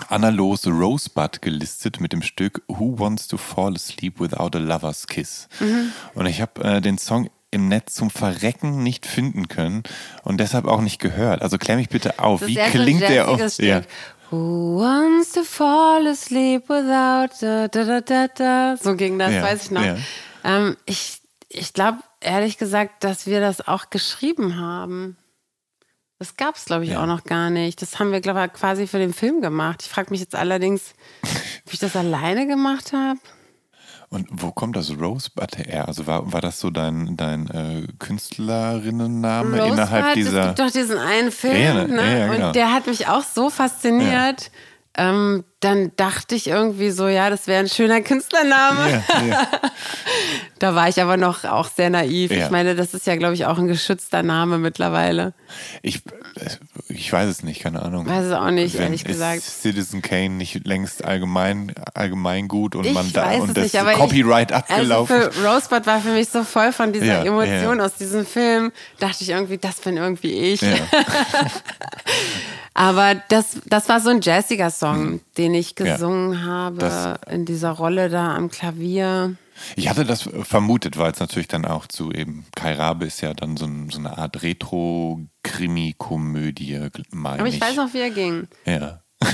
Anna Lohse Rosebud gelistet mit dem Stück Who Wants to Fall Asleep Without a Lover's Kiss. Mhm. Und ich habe äh, den Song im Netz zum Verrecken nicht finden können und deshalb auch nicht gehört. Also klär mich bitte auf, wie klingt der auf? Stück. Who wants to fall asleep without da, da, da, da. So ging das, Ja, weiß ich noch. ja. Ähm, ich ich glaube, ehrlich gesagt, dass wir das auch geschrieben haben. Das gab es, glaube ich, Ja. auch noch gar nicht. Das haben wir, glaube ich, quasi für den Film gemacht. Ich frage mich jetzt allerdings, ob ich das alleine gemacht habe. Und wo kommt das Rosebud her? Also war, war das so dein, dein äh, Künstlerinnenname innerhalb Rosebud, dieser. Es gibt doch diesen einen Film, Ja, ja, ne? ja, ja, genau. und der hat mich auch so fasziniert. Ähm, dann dachte ich irgendwie so, ja, das wäre ein schöner Künstlername. ja, ja. Da war ich aber noch auch sehr naiv. Ja. Ich meine, das ist ja, glaube ich, auch ein geschützter Name mittlerweile. Ich, ich weiß es nicht, keine Ahnung. Weiß es auch nicht, Wenn- ehrlich ist gesagt. Citizen Kane nicht längst allgemein, allgemein gut und Ich man da und das nicht, Copyright ich, abgelaufen. Also für Rosebud war für mich so voll von dieser Ja, Emotion ja. aus diesem Film. Dachte ich irgendwie, das bin irgendwie ich. ja. Aber das, das war so ein jazziger Song, den ich gesungen habe in dieser Rolle da am Klavier. Ich hatte das vermutet, weil es natürlich dann auch zu eben Kai Rabe ist ja dann so, ein, so eine Art Retro-Krimi-Komödie, meine Aber ich, ich weiß noch, wie er ging. Ja.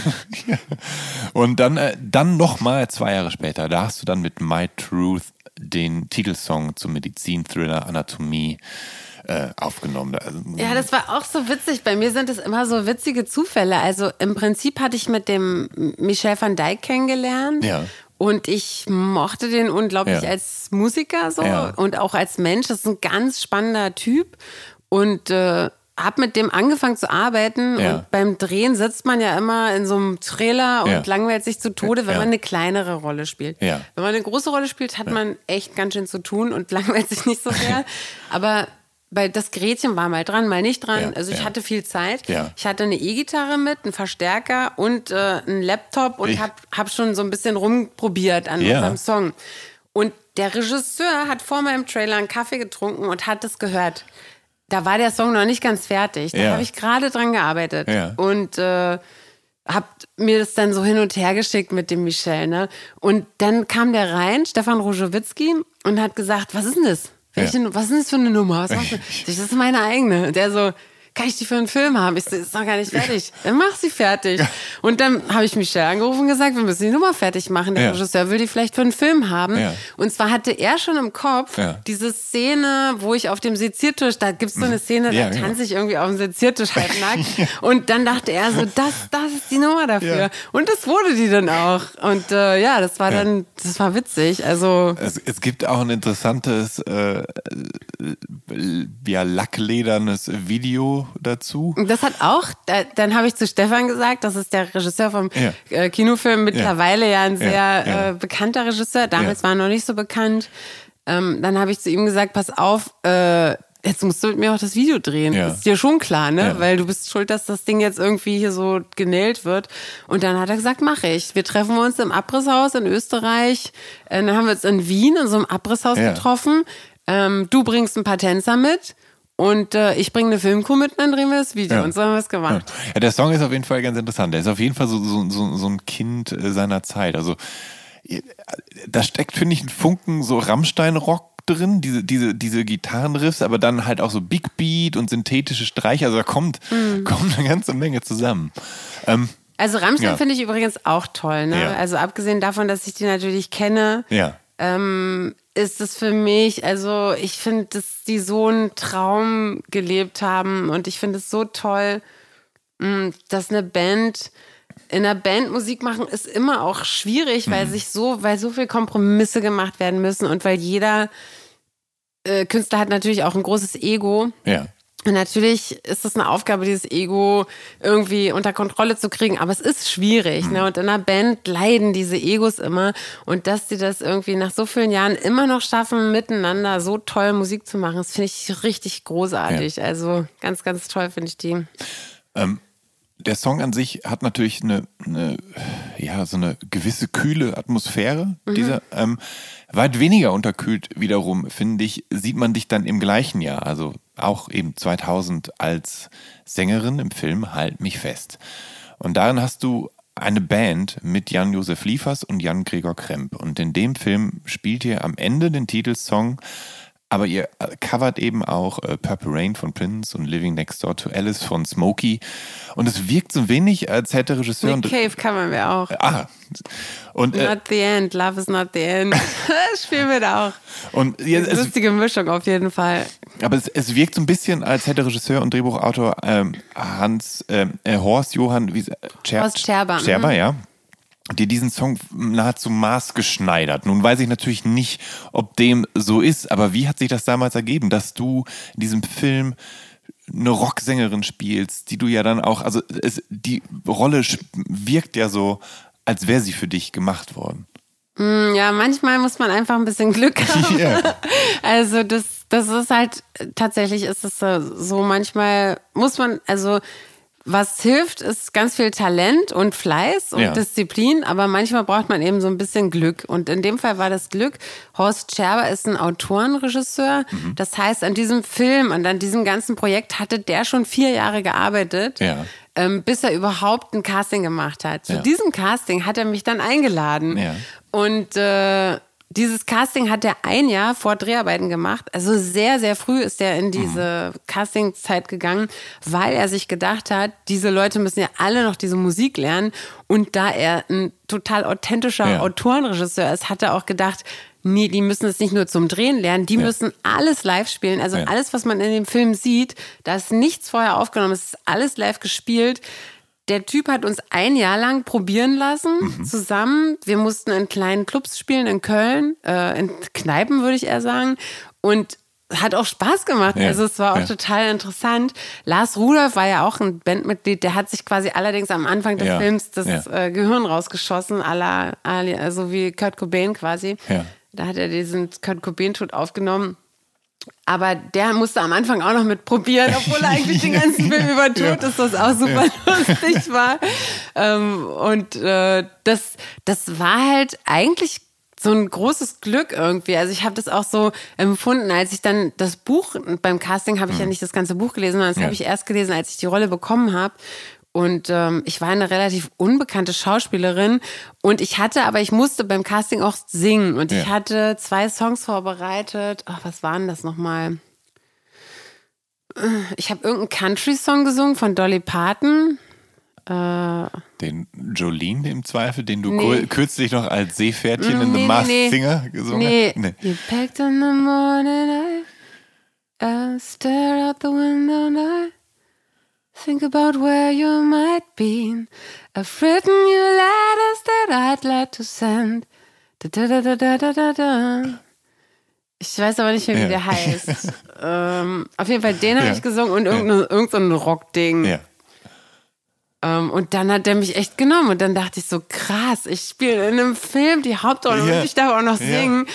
Und dann, äh, dann nochmal zwei Jahre später, da hast du dann mit My Truth den Titelsong zum Medizin-Thriller Anatomie äh, aufgenommen. Also, ja, das war auch so witzig. Bei mir sind es immer so witzige Zufälle. Also im Prinzip hatte ich mit dem Michel van Dijk kennengelernt. Ja. Und ich mochte den unglaublich Ja. als Musiker so Ja. und auch als Mensch. Das ist ein ganz spannender Typ. Und äh, hab mit dem angefangen zu arbeiten. Ja. Und beim Drehen sitzt man ja immer in so einem Trailer und Ja. langweilt sich zu Tode, wenn Ja. man eine kleinere Rolle spielt. Ja. Wenn man eine große Rolle spielt, hat man echt ganz schön zu tun und langweilt sich nicht so sehr. Aber weil das Gretchen war mal dran, mal nicht dran. Ja, also ich ja. hatte viel Zeit. Ja. Ich hatte eine E-Gitarre mit, einen Verstärker und äh, einen Laptop und Ich- hab, schon so ein bisschen rumprobiert an unserem Song. Und der Regisseur hat vor meinem Trailer einen Kaffee getrunken und hat es gehört. Da war der Song noch nicht ganz fertig. Da habe ich gerade dran gearbeitet. Und äh, hab mir das dann so hin und her geschickt mit dem Michel. Ne? Und dann kam der rein, Stefan Rojowitzki, und hat gesagt, was ist denn das? Welche, Was ist denn das für eine Nummer? Was du? Das ist meine eigene. Und der so, kann ich die für einen Film haben? Ich so, ist noch gar nicht fertig. Dann mach sie fertig. Und dann habe ich Michel angerufen und gesagt, wir müssen die Nummer fertig machen. Der Ja. Regisseur will die vielleicht für einen Film haben. Ja. Und zwar hatte er schon im Kopf diese Szene, wo ich auf dem Seziertisch, da gibt's so eine Szene, da genau. tanze ich irgendwie auf dem Seziertisch halb nackt. Und dann dachte er so, das, das ist die Nummer dafür. Und das wurde die dann auch. Und äh, ja, das war dann, das war witzig. Also Es, es gibt auch ein interessantes, äh, ja, lackledernes Video dazu. das hat auch, da, dann habe ich zu Stefan gesagt, das ist der Regisseur vom Ja. äh, Kinofilm, mittlerweile ja, ein sehr. Äh, bekannter Regisseur, damals war er noch nicht so bekannt. Ähm, dann habe ich zu ihm gesagt, pass auf, äh, jetzt musst du mit mir auch das Video drehen. Ja. Ist dir schon klar, ne? Ja. Weil du bist schuld, dass das Ding jetzt irgendwie hier so genäht wird. Und dann hat er gesagt, mache ich. Wir treffen uns im Abrisshaus in Österreich. Äh, dann haben wir uns in Wien in so einem Abrisshaus Ja. getroffen. Ähm, du bringst ein paar Tänzer mit. Und äh, ich bringe eine Filmcrew mit dann drehen wir das Video. Ja. Und so haben wir es gemacht. Ja, der Song ist auf jeden Fall ganz interessant. Der ist auf jeden Fall so, so, so, so ein Kind äh, seiner Zeit. Also äh, da steckt, finde ich, ein Funken so Rammstein-Rock drin, diese, diese, diese Gitarrenriffs, aber dann halt auch so Big Beat und synthetische Streicher. Also da kommt, Mhm. kommt eine ganze Menge zusammen. Ähm, Also Rammstein Ja. finde ich übrigens auch toll. Ne? Ja. Also abgesehen davon, dass ich die natürlich kenne, ja. ähm, ist es für mich, also ich finde, dass die so einen Traum gelebt haben und ich finde es so toll, mh, dass eine Band in einer Band Musik machen ist immer auch schwierig, weil sich so, weil so viel Kompromisse gemacht werden müssen und weil jeder äh, Künstler hat natürlich auch ein großes Ego. Ja. Und natürlich ist es eine Aufgabe, dieses Ego irgendwie unter Kontrolle zu kriegen, aber es ist schwierig. Ne? Und in einer Band leiden diese Egos immer. Und dass sie das irgendwie nach so vielen Jahren immer noch schaffen, miteinander so toll Musik zu machen, das finde ich richtig großartig. Also ganz, ganz toll finde ich die. Der Song an sich hat natürlich eine, eine ja, so eine gewisse kühle Atmosphäre. Dieser ähm, weit weniger unterkühlt wiederum, finde ich, sieht man dich dann im gleichen Jahr, also auch eben 2000 als Sängerin im Film Halt mich fest. Und darin hast du eine Band mit Jan-Josef Liefers und Jan-Gregor Kremp. Und in dem Film spielt ihr am Ende den Titelsong, aber ihr äh, covert eben auch äh, Purple Rain von Prince und Living Next Door to Alice von Smokey. Und es wirkt so wenig, als hätte Regisseur Nick Cave covern wir auch. Ah. Und, äh, Not the end, love is not the end. Spielen wir da auch. und ja, es, Lustige Mischung auf jeden Fall. aber es, es wirkt so ein bisschen, als hätte Regisseur und Drehbuchautor ähm, Hans ähm, äh, Horst Johann wie, Scher Horst Scherber, mhm. Scherber, ja. Dir diesen Song nahezu maßgeschneidert. Nun weiß ich natürlich nicht, ob dem so ist, aber wie hat sich das damals ergeben, dass du in diesem Film eine Rocksängerin spielst, die du ja dann auch, also es, die Rolle wirkt ja so, als wäre sie für dich gemacht worden. Ja, manchmal muss man einfach ein bisschen Glück haben. Ja. Also das, das ist halt, tatsächlich ist es so manchmal muss man, also was hilft, ist ganz viel Talent und Fleiß und Ja. Disziplin, aber manchmal braucht man eben so ein bisschen Glück. Und in dem Fall war das Glück. Horst Scherber ist ein Autorenregisseur. Mhm. Das heißt, an diesem Film und an diesem ganzen Projekt hatte der schon vier Jahre gearbeitet. Ja. ähm, bis er überhaupt ein Casting gemacht hat. Zu Ja. diesem Casting hat er mich dann eingeladen. Und äh, dieses Casting hat er ein Jahr vor Dreharbeiten gemacht. Also sehr, sehr früh ist er in diese Castingzeit gegangen, weil er sich gedacht hat, diese Leute müssen ja alle noch diese Musik lernen. Und da er ein total authentischer Ja. Autorenregisseur ist, hat er auch gedacht, nee, die müssen es nicht nur zum Drehen lernen, die müssen alles live spielen. Also Ja. alles, was man in dem Film sieht, da ist nichts vorher aufgenommen, es ist alles live gespielt. Der Typ hat uns ein Jahr lang probieren lassen, Mhm. zusammen. Wir mussten in kleinen Clubs spielen, in Köln, äh, in Kneipen, würde ich eher sagen. Und hat auch Spaß gemacht. Ja, Also es war auch ja. total interessant. Lars Rudolph war ja auch ein Bandmitglied, der hat sich quasi allerdings am Anfang des Ja, Films das äh, Gehirn rausgeschossen, à la, à la- also wie Kurt Cobain quasi. Ja. Da hat er diesen Kurt Cobain-Tod aufgenommen. Aber der musste am Anfang auch noch mit probieren, obwohl er eigentlich den ganzen Film über tot ist, was auch super lustig war. Ähm, und äh, das, das war halt eigentlich so ein großes Glück irgendwie. Also ich habe das auch so empfunden, als ich dann das Buch, beim Casting habe ich ja nicht das ganze Buch gelesen, sondern das Ja. habe ich erst gelesen, als ich die Rolle bekommen habe. Und ähm, ich war eine relativ unbekannte Schauspielerin und ich hatte, aber ich musste beim Casting auch singen und ich Ja. hatte zwei Songs vorbereitet. Ach, was waren das nochmal? Äh, Ich habe irgendeinen Country-Song gesungen von Dolly Parton. Den Jolene im Zweifel, den du Nee. kürzlich noch als Seepferdchen in The Nee, Masked nee, nee. Singer gesungen Nee. hast? Nee. You packed in the morning, I uh, stare out the window and I think about where you might be. I've written you letters that I'd like to send. Da, da, da, da, da, da, da, da. Ich weiß aber nicht mehr, wie Ja. der heißt. ähm, auf jeden Fall, den habe Ja. ich gesungen und irgendein, irgend so Rockding. Ja. Ähm, und dann hat der mich echt genommen und dann dachte ich so, krass, ich spiele in einem Film die Hauptrolle Ja. und ich darf auch noch Ja. singen.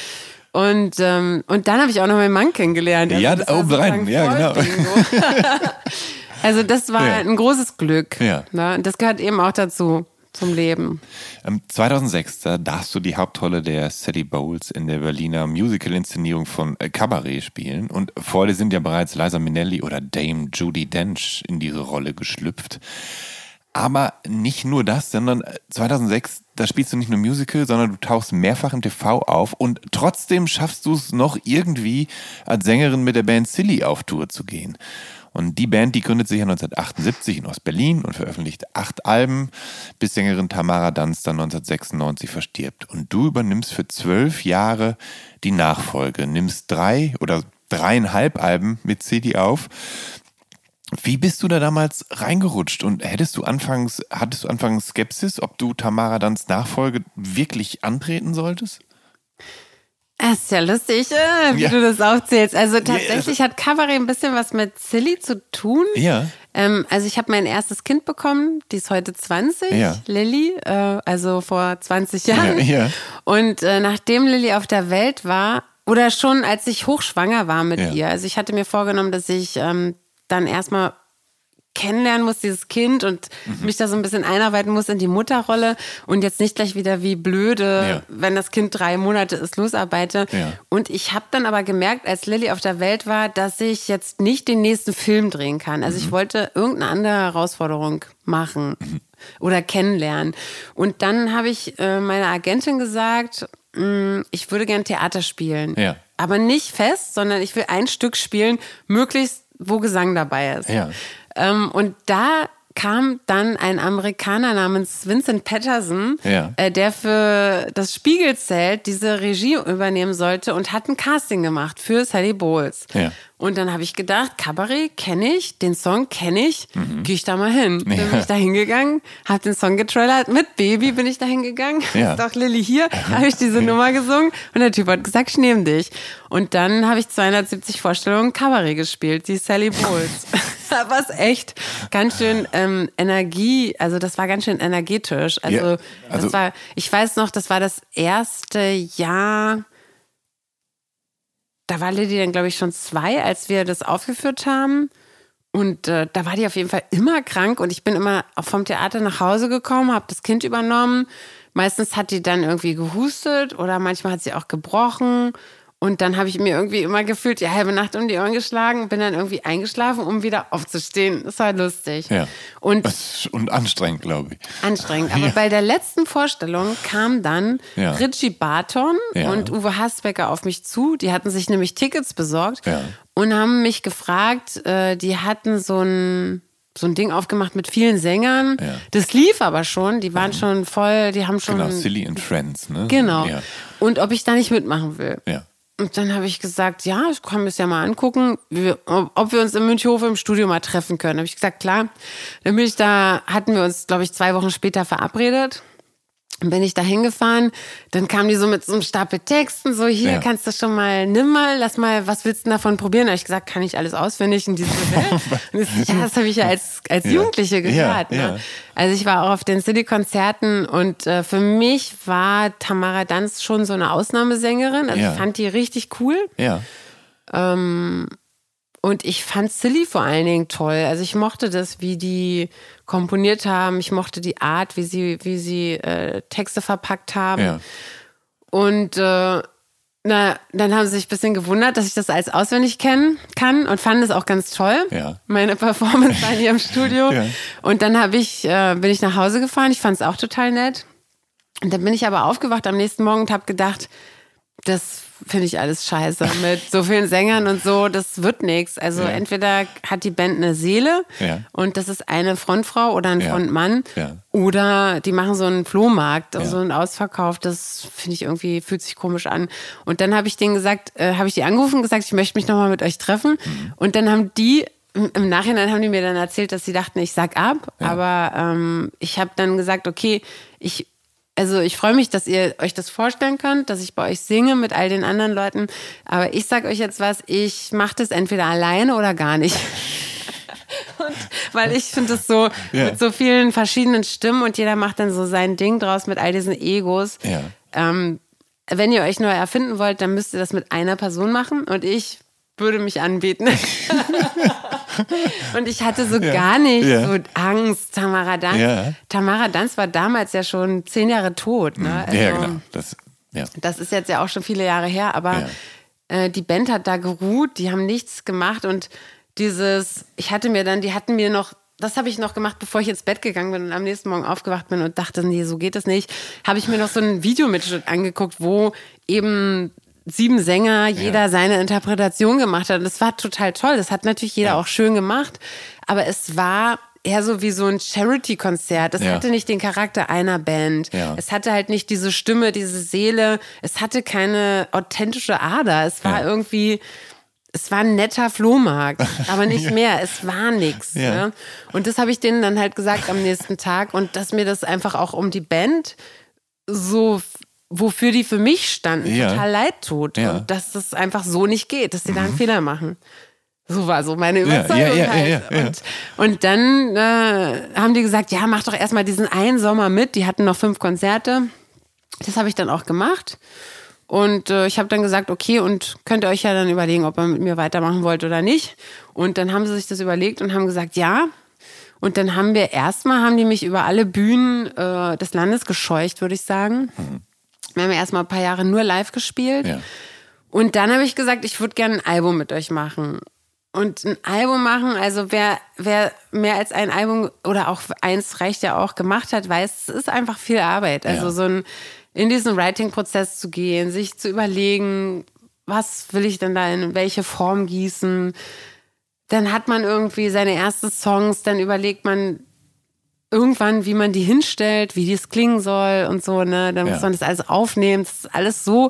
Und, ähm, und dann habe ich auch noch meinen Mann kennengelernt. Ja, das war obendrein. sozusagen Ja, genau. Also das war Ja. ein großes Glück. Ja. Ne? Das gehört eben auch dazu, zum Leben. Ähm, 2006, da darfst du die Hauptrolle der Sadie Bowles in der Berliner Musical-Inszenierung von äh, Cabaret spielen. Und vor dir sind ja bereits Liza Minnelli oder Dame Judy Dench in diese Rolle geschlüpft. Aber nicht nur das, sondern äh, 2006, da spielst du nicht nur Musical, sondern du tauchst mehrfach im TV auf und trotzdem schaffst du es noch irgendwie als Sängerin mit der Band Silly auf Tour zu gehen. Und die Band, die gründet sich ja 1978 in Ostberlin und veröffentlicht acht Alben, bis Sängerin Tamara Danz dann 1996 verstirbt. Und du übernimmst für zwölf Jahre die Nachfolge, nimmst drei oder dreieinhalb Alben mit Silly auf. Wie bist du da damals reingerutscht und hättest du anfangs, hattest du anfangs Skepsis, ob du Tamara Dans Nachfolge wirklich antreten solltest? Das ist ja lustig, äh, wie Ja. du das aufzählst. Also tatsächlich hat Cabaret ein bisschen was mit Silly zu tun. Ja. Ähm, also ich habe mein erstes Kind bekommen, die ist heute 20, Ja. Lilly, äh, also vor 20 Jahren. Ja, ja. Und äh, nachdem Lilly auf der Welt war, oder schon als ich hochschwanger war mit Ja. ihr, also ich hatte mir vorgenommen, dass ich ähm, dann erstmal kennenlernen muss, dieses Kind und Mhm. mich da so ein bisschen einarbeiten muss in die Mutterrolle und jetzt nicht gleich wieder wie blöde, Ja. wenn das Kind drei Monate ist, losarbeite. Ja. Und ich habe dann aber gemerkt, als Lilly auf der Welt war, dass ich jetzt nicht den nächsten Film drehen kann. Also Mhm. ich wollte irgendeine andere Herausforderung machen oder kennenlernen. Und dann habe ich äh, meiner Agentin gesagt, mh, ich würde gern Theater spielen. Ja. Aber nicht fest, sondern ich will ein Stück spielen, möglichst wo Gesang dabei ist. Ja. Ähm, und da kam dann ein Amerikaner namens Vincent Patterson, Ja. äh, der für das Spiegelzelt diese Regie übernehmen sollte und hat ein Casting gemacht für Sally Bowles. Ja. Und dann habe ich gedacht, Cabaret kenne ich, den Song kenne ich, gehe ich da mal hin. Dann bin Ja. ich da hingegangen, habe den Song getrailert, mit Baby bin ich da hingegangen, Ja. ist doch Lilly hier, habe ich diese Nummer gesungen und der Typ hat gesagt, ich nehme dich. Und dann habe ich 270 Vorstellungen Cabaret gespielt, die Sally Bowles. da war es echt ganz schön ähm, Energie, also das war ganz schön energetisch. Also, Ja, also- das war, ich weiß noch, das war das erste Jahr, da war Lilly dann, glaube ich, schon zwei, als wir das aufgeführt haben. Und äh, da war die auf jeden Fall immer krank und ich bin immer vom Theater nach Hause gekommen, habe das Kind übernommen. Meistens hat die dann irgendwie gehustet oder manchmal hat sie auch gebrochen. Und dann habe ich mir irgendwie immer gefühlt, die halbe Nacht um die Ohren geschlagen, bin dann irgendwie eingeschlafen, um wieder aufzustehen. Das war lustig. Ja. Und Und anstrengend, glaube ich. anstrengend. Aber bei der letzten Vorstellung kam dann Ja. Richie Barton Ja. und Uwe Hasbecker auf mich zu. Die hatten sich nämlich Tickets besorgt Ja. und haben mich gefragt, äh, die hatten so ein so ein Ding aufgemacht mit vielen Sängern. Ja. Das lief aber schon, die waren schon voll, die haben schon Genau, Silly and Friends, ne? Genau. Ja. Und ob ich da nicht mitmachen will. ja. Und dann habe ich gesagt, ja, ich kann mir ja mal angucken, ob ob wir uns in Münchhof im Studio mal treffen können. Habe ich gesagt, klar. Dann bin ich da, hatten wir uns, glaube ich, zwei Wochen später verabredet. Bin ich da hingefahren, dann kamen die so mit so einem Stapel Texten, so hier Ja. kannst du schon mal, nimm mal, lass mal, was willst du davon probieren? Da habe ich gesagt, kann ich alles auswendig? Und die so, hä? Und ich, ja, das habe ich ja als, als Ja. Jugendliche gehört. Ja, ja. Ne? Also ich war auch auf den City-Konzerten und äh, für mich war Tamara Danz schon so eine Ausnahmesängerin. Also Ja. ich fand die richtig cool. Ja. Und ich fand Silly vor allen Dingen toll. Also ich mochte das, wie die komponiert haben. Ich mochte die Art, wie sie, wie sie äh, Texte verpackt haben. Ja. Und äh, na, dann haben sie sich ein bisschen gewundert, dass ich das als auswendig kennen kann und fanden es auch ganz toll. Ja. Meine Performance bei hier im Studio. Ja. Und dann habe ich, äh, bin ich nach Hause gefahren. Ich fand es auch total nett. Und dann bin ich aber aufgewacht am nächsten Morgen und habe gedacht, das finde ich alles scheiße mit so vielen Sängern und so, das wird nichts. Also Ja. entweder hat die Band eine Seele Ja. und das ist eine Frontfrau oder ein Ja. Frontmann oder die machen so einen Flohmarkt, Ja. so einen Ausverkauf, das finde ich irgendwie, fühlt sich komisch an. Und dann habe ich denen gesagt, äh, habe ich die angerufen und gesagt, ich möchte mich nochmal mit euch treffen. Mhm. Und dann haben die, im im Nachhinein haben die mir dann erzählt, dass sie dachten, ich sag ab. Aber ähm, ich habe dann gesagt, okay, ich also ich freue mich, dass ihr euch das vorstellen könnt, dass ich bei euch singe mit all den anderen Leuten. Aber ich sag euch jetzt was, ich mache das entweder alleine oder gar nicht. und, weil ich finde es so Ja. mit so vielen verschiedenen Stimmen und jeder macht dann so sein Ding draus mit all diesen Egos. Ja. Ähm, wenn ihr euch neu erfinden wollt, dann müsst ihr das mit einer Person machen und ich würde mich anbieten. und ich hatte so gar nicht Ja. so Angst, Tamara Danz. Ja. Tamara Danz war damals ja schon zehn Jahre tot. Ne? Also, ja, genau. Das, ja. Das ist jetzt ja auch schon viele Jahre her, aber äh, die Band hat da geruht, die haben nichts gemacht und dieses, ich hatte mir dann, die hatten mir noch, das habe ich noch gemacht, bevor ich ins Bett gegangen bin und am nächsten Morgen aufgewacht bin und dachte, nee, so geht es nicht, habe ich mir noch so ein Videomitschnitt angeguckt, wo eben sieben Sänger, jeder seine Interpretation gemacht hat. Und das war total toll. Das hat natürlich jeder auch schön gemacht. Aber es war eher so wie so ein Charity-Konzert. Es Ja. hatte nicht den Charakter einer Band. Ja. Es hatte halt nicht diese Stimme, diese Seele. Es hatte keine authentische Ader. Es war Ja. irgendwie, es war ein netter Flohmarkt, aber nicht mehr. Es war nichts. Ja. Ne? Und das habe ich denen dann halt gesagt am nächsten Tag und dass mir das einfach auch um die Band so wofür die für mich standen, Ja. total leid tut. Ja. Und dass das einfach so nicht geht, dass sie da einen Fehler machen. So war so meine Überzeugung. ja, ja, ja, halt. ja, ja. Und, und dann äh, haben die gesagt, ja, mach doch erstmal diesen einen Sommer mit. Die hatten noch fünf Konzerte. Das habe ich dann auch gemacht. Und äh, ich habe dann gesagt, okay, und könnt ihr euch ja dann überlegen, ob ihr mit mir weitermachen wollt oder nicht. Und dann haben sie sich das überlegt und haben gesagt, ja. Und dann haben wir erstmal, haben die mich über alle Bühnen äh, des Landes gescheucht, würde ich sagen. Wir haben ja erstmal ein paar Jahre nur live gespielt. Ja. Und dann habe ich gesagt, ich würde gerne ein Album mit euch machen. Und ein Album machen, also wer, wer mehr als ein Album oder auch eins reicht ja auch gemacht hat, weiß, es ist einfach viel Arbeit. Also Ja. so ein, in diesen Writing-Prozess zu gehen, sich zu überlegen, was will ich denn da in welche Form gießen. Dann hat man irgendwie seine ersten Songs, dann überlegt man irgendwann, wie man die hinstellt, wie das klingen soll und so, ne? Dann Ja. muss man das alles aufnehmen. Das ist alles so,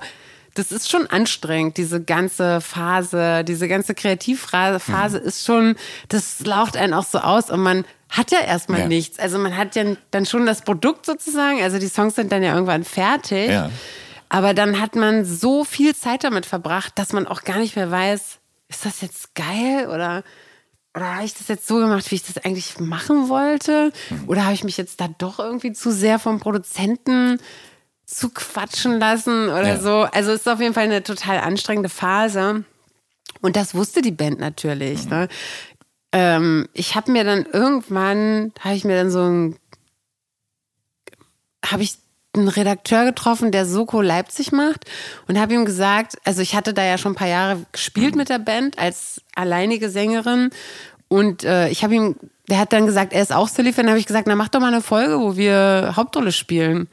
das ist schon anstrengend, diese ganze Phase, diese ganze Kreativphase Mhm. ist schon, das laucht einen auch so aus und man hat ja erstmal Ja. nichts. Also man hat ja dann schon das Produkt sozusagen, also die Songs sind dann ja irgendwann fertig. Ja. Aber dann hat man so viel Zeit damit verbracht, dass man auch gar nicht mehr weiß, ist das jetzt geil oder, oder habe ich das jetzt so gemacht, wie ich das eigentlich machen wollte? Oder habe ich mich jetzt da doch irgendwie zu sehr vom Produzenten zu quatschen lassen oder Ja. so? Also es ist auf jeden Fall eine total anstrengende Phase. Und das wusste die Band natürlich. Ne? Ähm, ich habe mir dann irgendwann, habe ich mir dann so ein, habe ich einen Redakteur getroffen, der Soko Leipzig macht und habe ihm gesagt, also ich hatte da ja schon ein paar Jahre gespielt mit der Band als alleinige Sängerin und äh, ich habe ihm, der hat dann gesagt, er ist auch Silly-Fan, habe ich gesagt, na mach doch mal eine Folge, wo wir Hauptrolle spielen.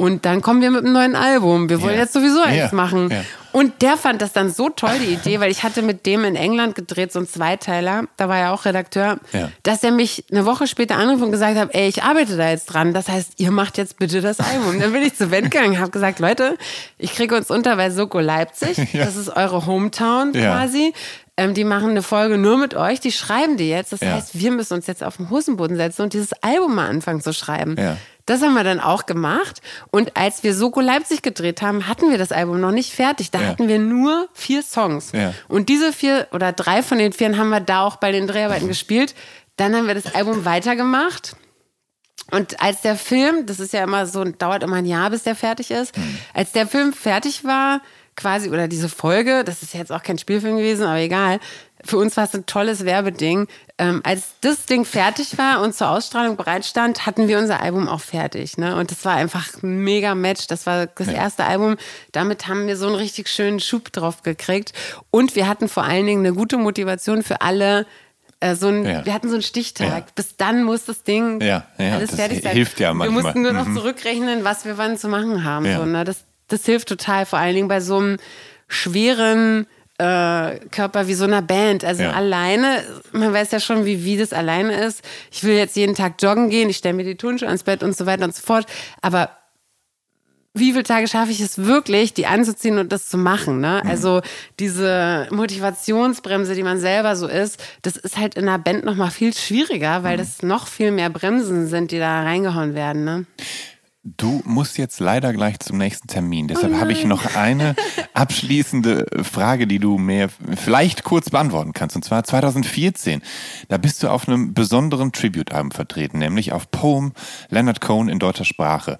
Und dann kommen wir mit einem neuen Album. Wir wollen Ja. jetzt sowieso eins Ja, machen. ja. Und der fand das dann so toll, die Idee, weil ich hatte mit dem in England gedreht, so ein Zweiteiler, da war er auch Redakteur, Ja. dass er mich eine Woche später anrief und gesagt hat, ey, ich arbeite da jetzt dran. Das heißt, ihr macht jetzt bitte das Album. Dann bin ich zu Wendt gegangen, habe gesagt, Leute, ich kriege uns unter bei Soko Leipzig. Ja. Das ist eure Hometown Ja. quasi. Ähm, die machen eine Folge nur mit euch, die schreiben die jetzt. Das heißt, wir müssen uns jetzt auf den Hosenboden setzen und dieses Album mal anfangen zu schreiben. Das haben wir dann auch gemacht. Und als wir Soko Leipzig gedreht haben, hatten wir das Album noch nicht fertig. Da Ja. hatten wir nur vier Songs. Ja. Und diese vier oder drei von den vieren haben wir da auch bei den Dreharbeiten gespielt. Dann haben wir das Album weitergemacht. Und als der Film, das ist ja immer so, dauert immer ein Jahr, bis der fertig ist. Mhm. Als der Film fertig war, quasi, oder diese Folge, das ist jetzt auch kein Spielfilm gewesen, aber egal. Für uns war es ein tolles Werbeding. Ähm, als das Ding fertig war und zur Ausstrahlung bereitstand, hatten wir unser Album auch fertig. Ne? Und das war einfach ein mega Match. Das war das erste Album. Damit haben wir so einen richtig schönen Schub drauf gekriegt. Und wir hatten vor allen Dingen eine gute Motivation für alle. Äh, so ein, Ja. Wir hatten so einen Stichtag. Ja. Bis dann muss das Ding Ja, ja, alles das fertig sein. hilft ja Wir manchmal. mussten nur noch Mhm. zurückrechnen, was wir wann zu machen haben. Ja. So, ne? das, das hilft total, vor allen Dingen bei so einem schweren äh, Körper wie so einer Band. Also Ja. alleine, man weiß ja schon, wie, wie das alleine ist. Ich will jetzt jeden Tag joggen gehen, ich stelle mir die Turnschuhe ans Bett und so weiter und so fort. Aber wie viele Tage schaffe ich es wirklich, die anzuziehen und das zu machen? Ne? Mhm. Also diese Motivationsbremse, die man selber so ist, das ist halt in einer Band noch mal viel schwieriger, Mhm. weil das noch viel mehr Bremsen sind, die da reingehauen werden. Ne? Du musst jetzt leider gleich zum nächsten Termin. Deshalb habe ich noch eine abschließende Frage, die du mir vielleicht kurz beantworten kannst. Und zwar 2014. Da bist du auf einem besonderen Tribute-Album vertreten, nämlich auf Poem Leonard Cohen in deutscher Sprache.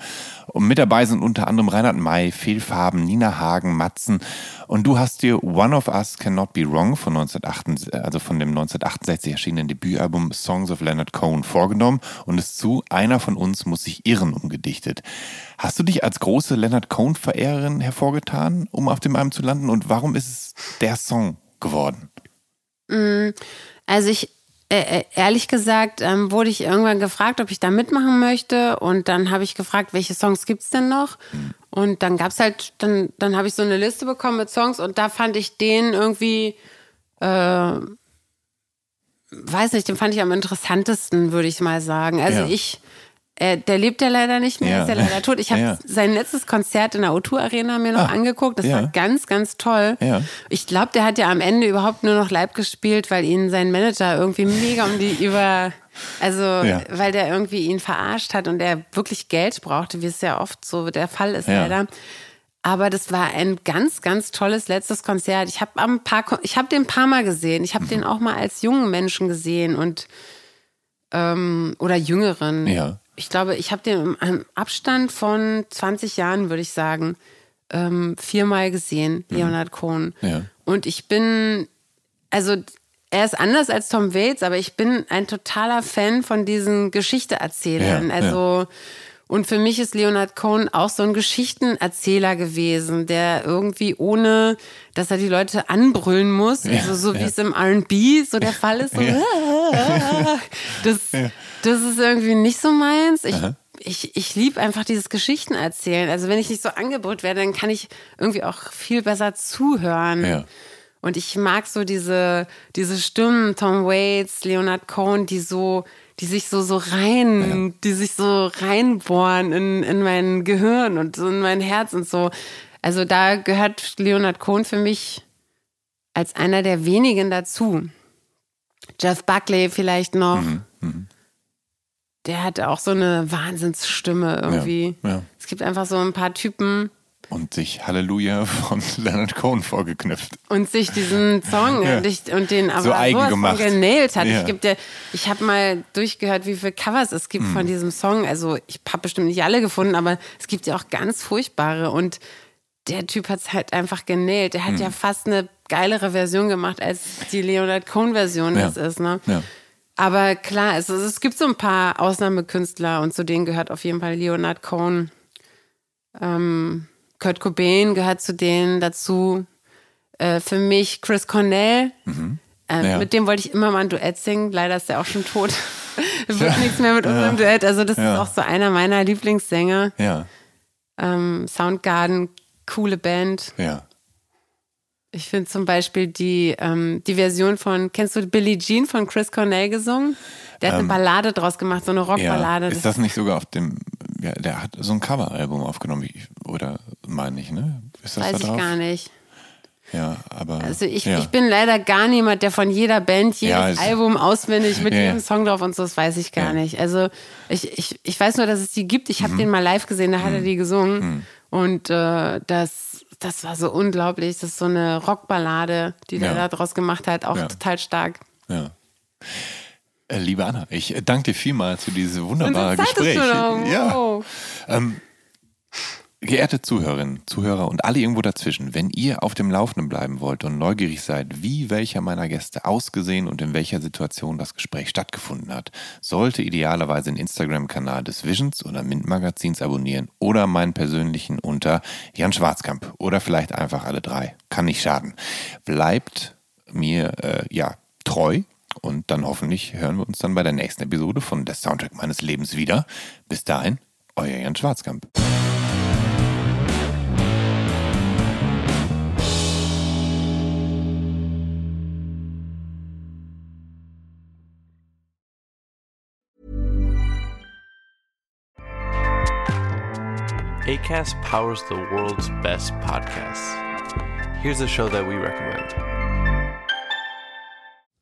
Und mit dabei sind unter anderem Reinhard May, Fehlfarben, Nina Hagen, Matzen. Und du hast dir One of Us Cannot Be Wrong von 1968, also von dem 1968 erschienenen Debütalbum Songs of Leonard Cohen vorgenommen und es zu Einer von uns muss sich irren umgedichtet. Hast du dich als große Leonard Cohen-Verehrerin hervorgetan, um auf dem Album zu landen? Und warum ist es der Song geworden? Also ich, äh, äh, ehrlich gesagt, ähm, wurde ich irgendwann gefragt, ob ich da mitmachen möchte. Und dann habe ich gefragt, welche Songs gibt's denn noch? Und dann gab's halt, dann, dann habe ich so eine Liste bekommen mit Songs und da fand ich den irgendwie, äh, weiß nicht, den fand ich am interessantesten, würde ich mal sagen. Also Ja. ich, äh, der lebt ja leider nicht mehr, Ja. ist ja leider tot. Ich habe Ja. sein letztes Konzert in der O2 Arena mir noch Ah, angeguckt. Das ja. war ganz, ganz toll. Ich glaube, der hat ja am Ende überhaupt nur noch live gespielt, weil ihn sein Manager irgendwie mega um die über, also Ja. weil der irgendwie ihn verarscht hat und er wirklich Geld brauchte, wie es ja oft so der Fall ist Ja. leider. Aber das war ein ganz, ganz tolles letztes Konzert. Ich habe paar, ich habe den ein paar Mal gesehen. Ich habe Mhm. den auch mal als jungen Menschen gesehen und ähm, oder jüngeren. Ja. Ich glaube, ich habe den im Abstand von 20 Jahren, würde ich sagen, ähm, viermal gesehen, Leonard Cohen. Mhm. Ja. Und ich bin, also er ist anders als Tom Waits, aber ich bin ein totaler Fan von diesen Geschichteerzählern. Ja, also und für mich ist Leonard Cohen auch so ein Geschichtenerzähler gewesen, der irgendwie ohne, dass er die Leute anbrüllen muss, also so wie ja. es im R&B so der Fall ist, so, das, das ist irgendwie nicht so meins. Ich, ich, ich liebe einfach dieses Geschichtenerzählen. Also wenn ich nicht so angebrüllt werde, dann kann ich irgendwie auch viel besser zuhören. Ja. Und ich mag so diese, diese Stimmen, Tom Waits, Leonard Cohen, die so, die sich so, so rein, die sich so reinbohren in, in mein Gehirn und in mein Herz und so. Also da gehört Leonard Cohen für mich als einer der wenigen dazu. Jeff Buckley vielleicht noch. Der hat auch so eine Wahnsinnsstimme irgendwie. ja. Es gibt einfach so ein paar Typen, Und sich Halleluja von Leonard Cohen vorgeknüpft. und sich diesen Song Ja. und, den aber So eigen gemacht. genailt hat. Ja. Ich, ich habe mal durchgehört, wie viele Covers es gibt Mhm. von diesem Song. Also ich habe bestimmt nicht alle gefunden, aber es gibt ja auch ganz furchtbare. Und der Typ hat es halt einfach genailt. Der hat Mhm. ja fast eine geilere Version gemacht, als die Leonard Cohen-Version Ja. das ist. Ne? Ja. Aber klar, es, es gibt so ein paar Ausnahmekünstler und zu denen gehört auf jeden Fall Leonard Cohen Ähm, Kurt Cobain gehört zu denen dazu. Äh, für mich Chris Cornell. Äh, Ja. Mit dem wollte ich immer mal ein Duett singen. Leider ist er auch schon tot. Wird nichts mehr mit unserem Duett. Also das Ja. ist auch so einer meiner Lieblingssänger. Ja, Ähm, Soundgarden, coole Band. ja. Ich finde zum Beispiel die, ähm, die Version von, kennst du Billie Jean von Chris Cornell gesungen? Der hat eine Ballade draus gemacht, so eine Ähm, ja. Rockballade. Ist das nicht sogar auf dem, ja, der hat so ein Coveralbum aufgenommen, wie- oder meine ich, ne? Ist das weiß da ich drauf? gar nicht. Ja, aber. Also ich, ja. ich bin leider gar niemand, der von jeder Band jedes Ja, es- Album auswendig mit Ja, jedem Song drauf und so, das weiß ich gar nicht. Also ich, ich, ich weiß nur, dass es die gibt. Ich habe Mhm. den mal live gesehen, da hat er die gesungen. Und äh, das, das war so unglaublich. Das ist so eine Rockballade, die der da draus gemacht hat, auch total stark. Ja. Äh, Liebe Anna, ich äh, danke dir vielmals für dieses wunderbare Gespräch. Ja. Oh. Geehrte Zuhörerinnen, Zuhörer und alle irgendwo dazwischen, wenn ihr auf dem Laufenden bleiben wollt und neugierig seid, wie welcher meiner Gäste ausgesehen und in welcher Situation das Gespräch stattgefunden hat, sollte idealerweise den Instagram-Kanal des Visions oder Mint Magazins abonnieren oder meinen persönlichen unter Jan Schwarzkamp oder vielleicht einfach alle drei. Kann nicht schaden. Bleibt mir äh, ja treu und dann hoffentlich hören wir uns dann bei der nächsten Episode von Der Soundtrack meines Lebens wieder. Bis dahin, euer Jan Schwarzkamp. ACAST powers the world's best podcasts. Here's a show that we recommend.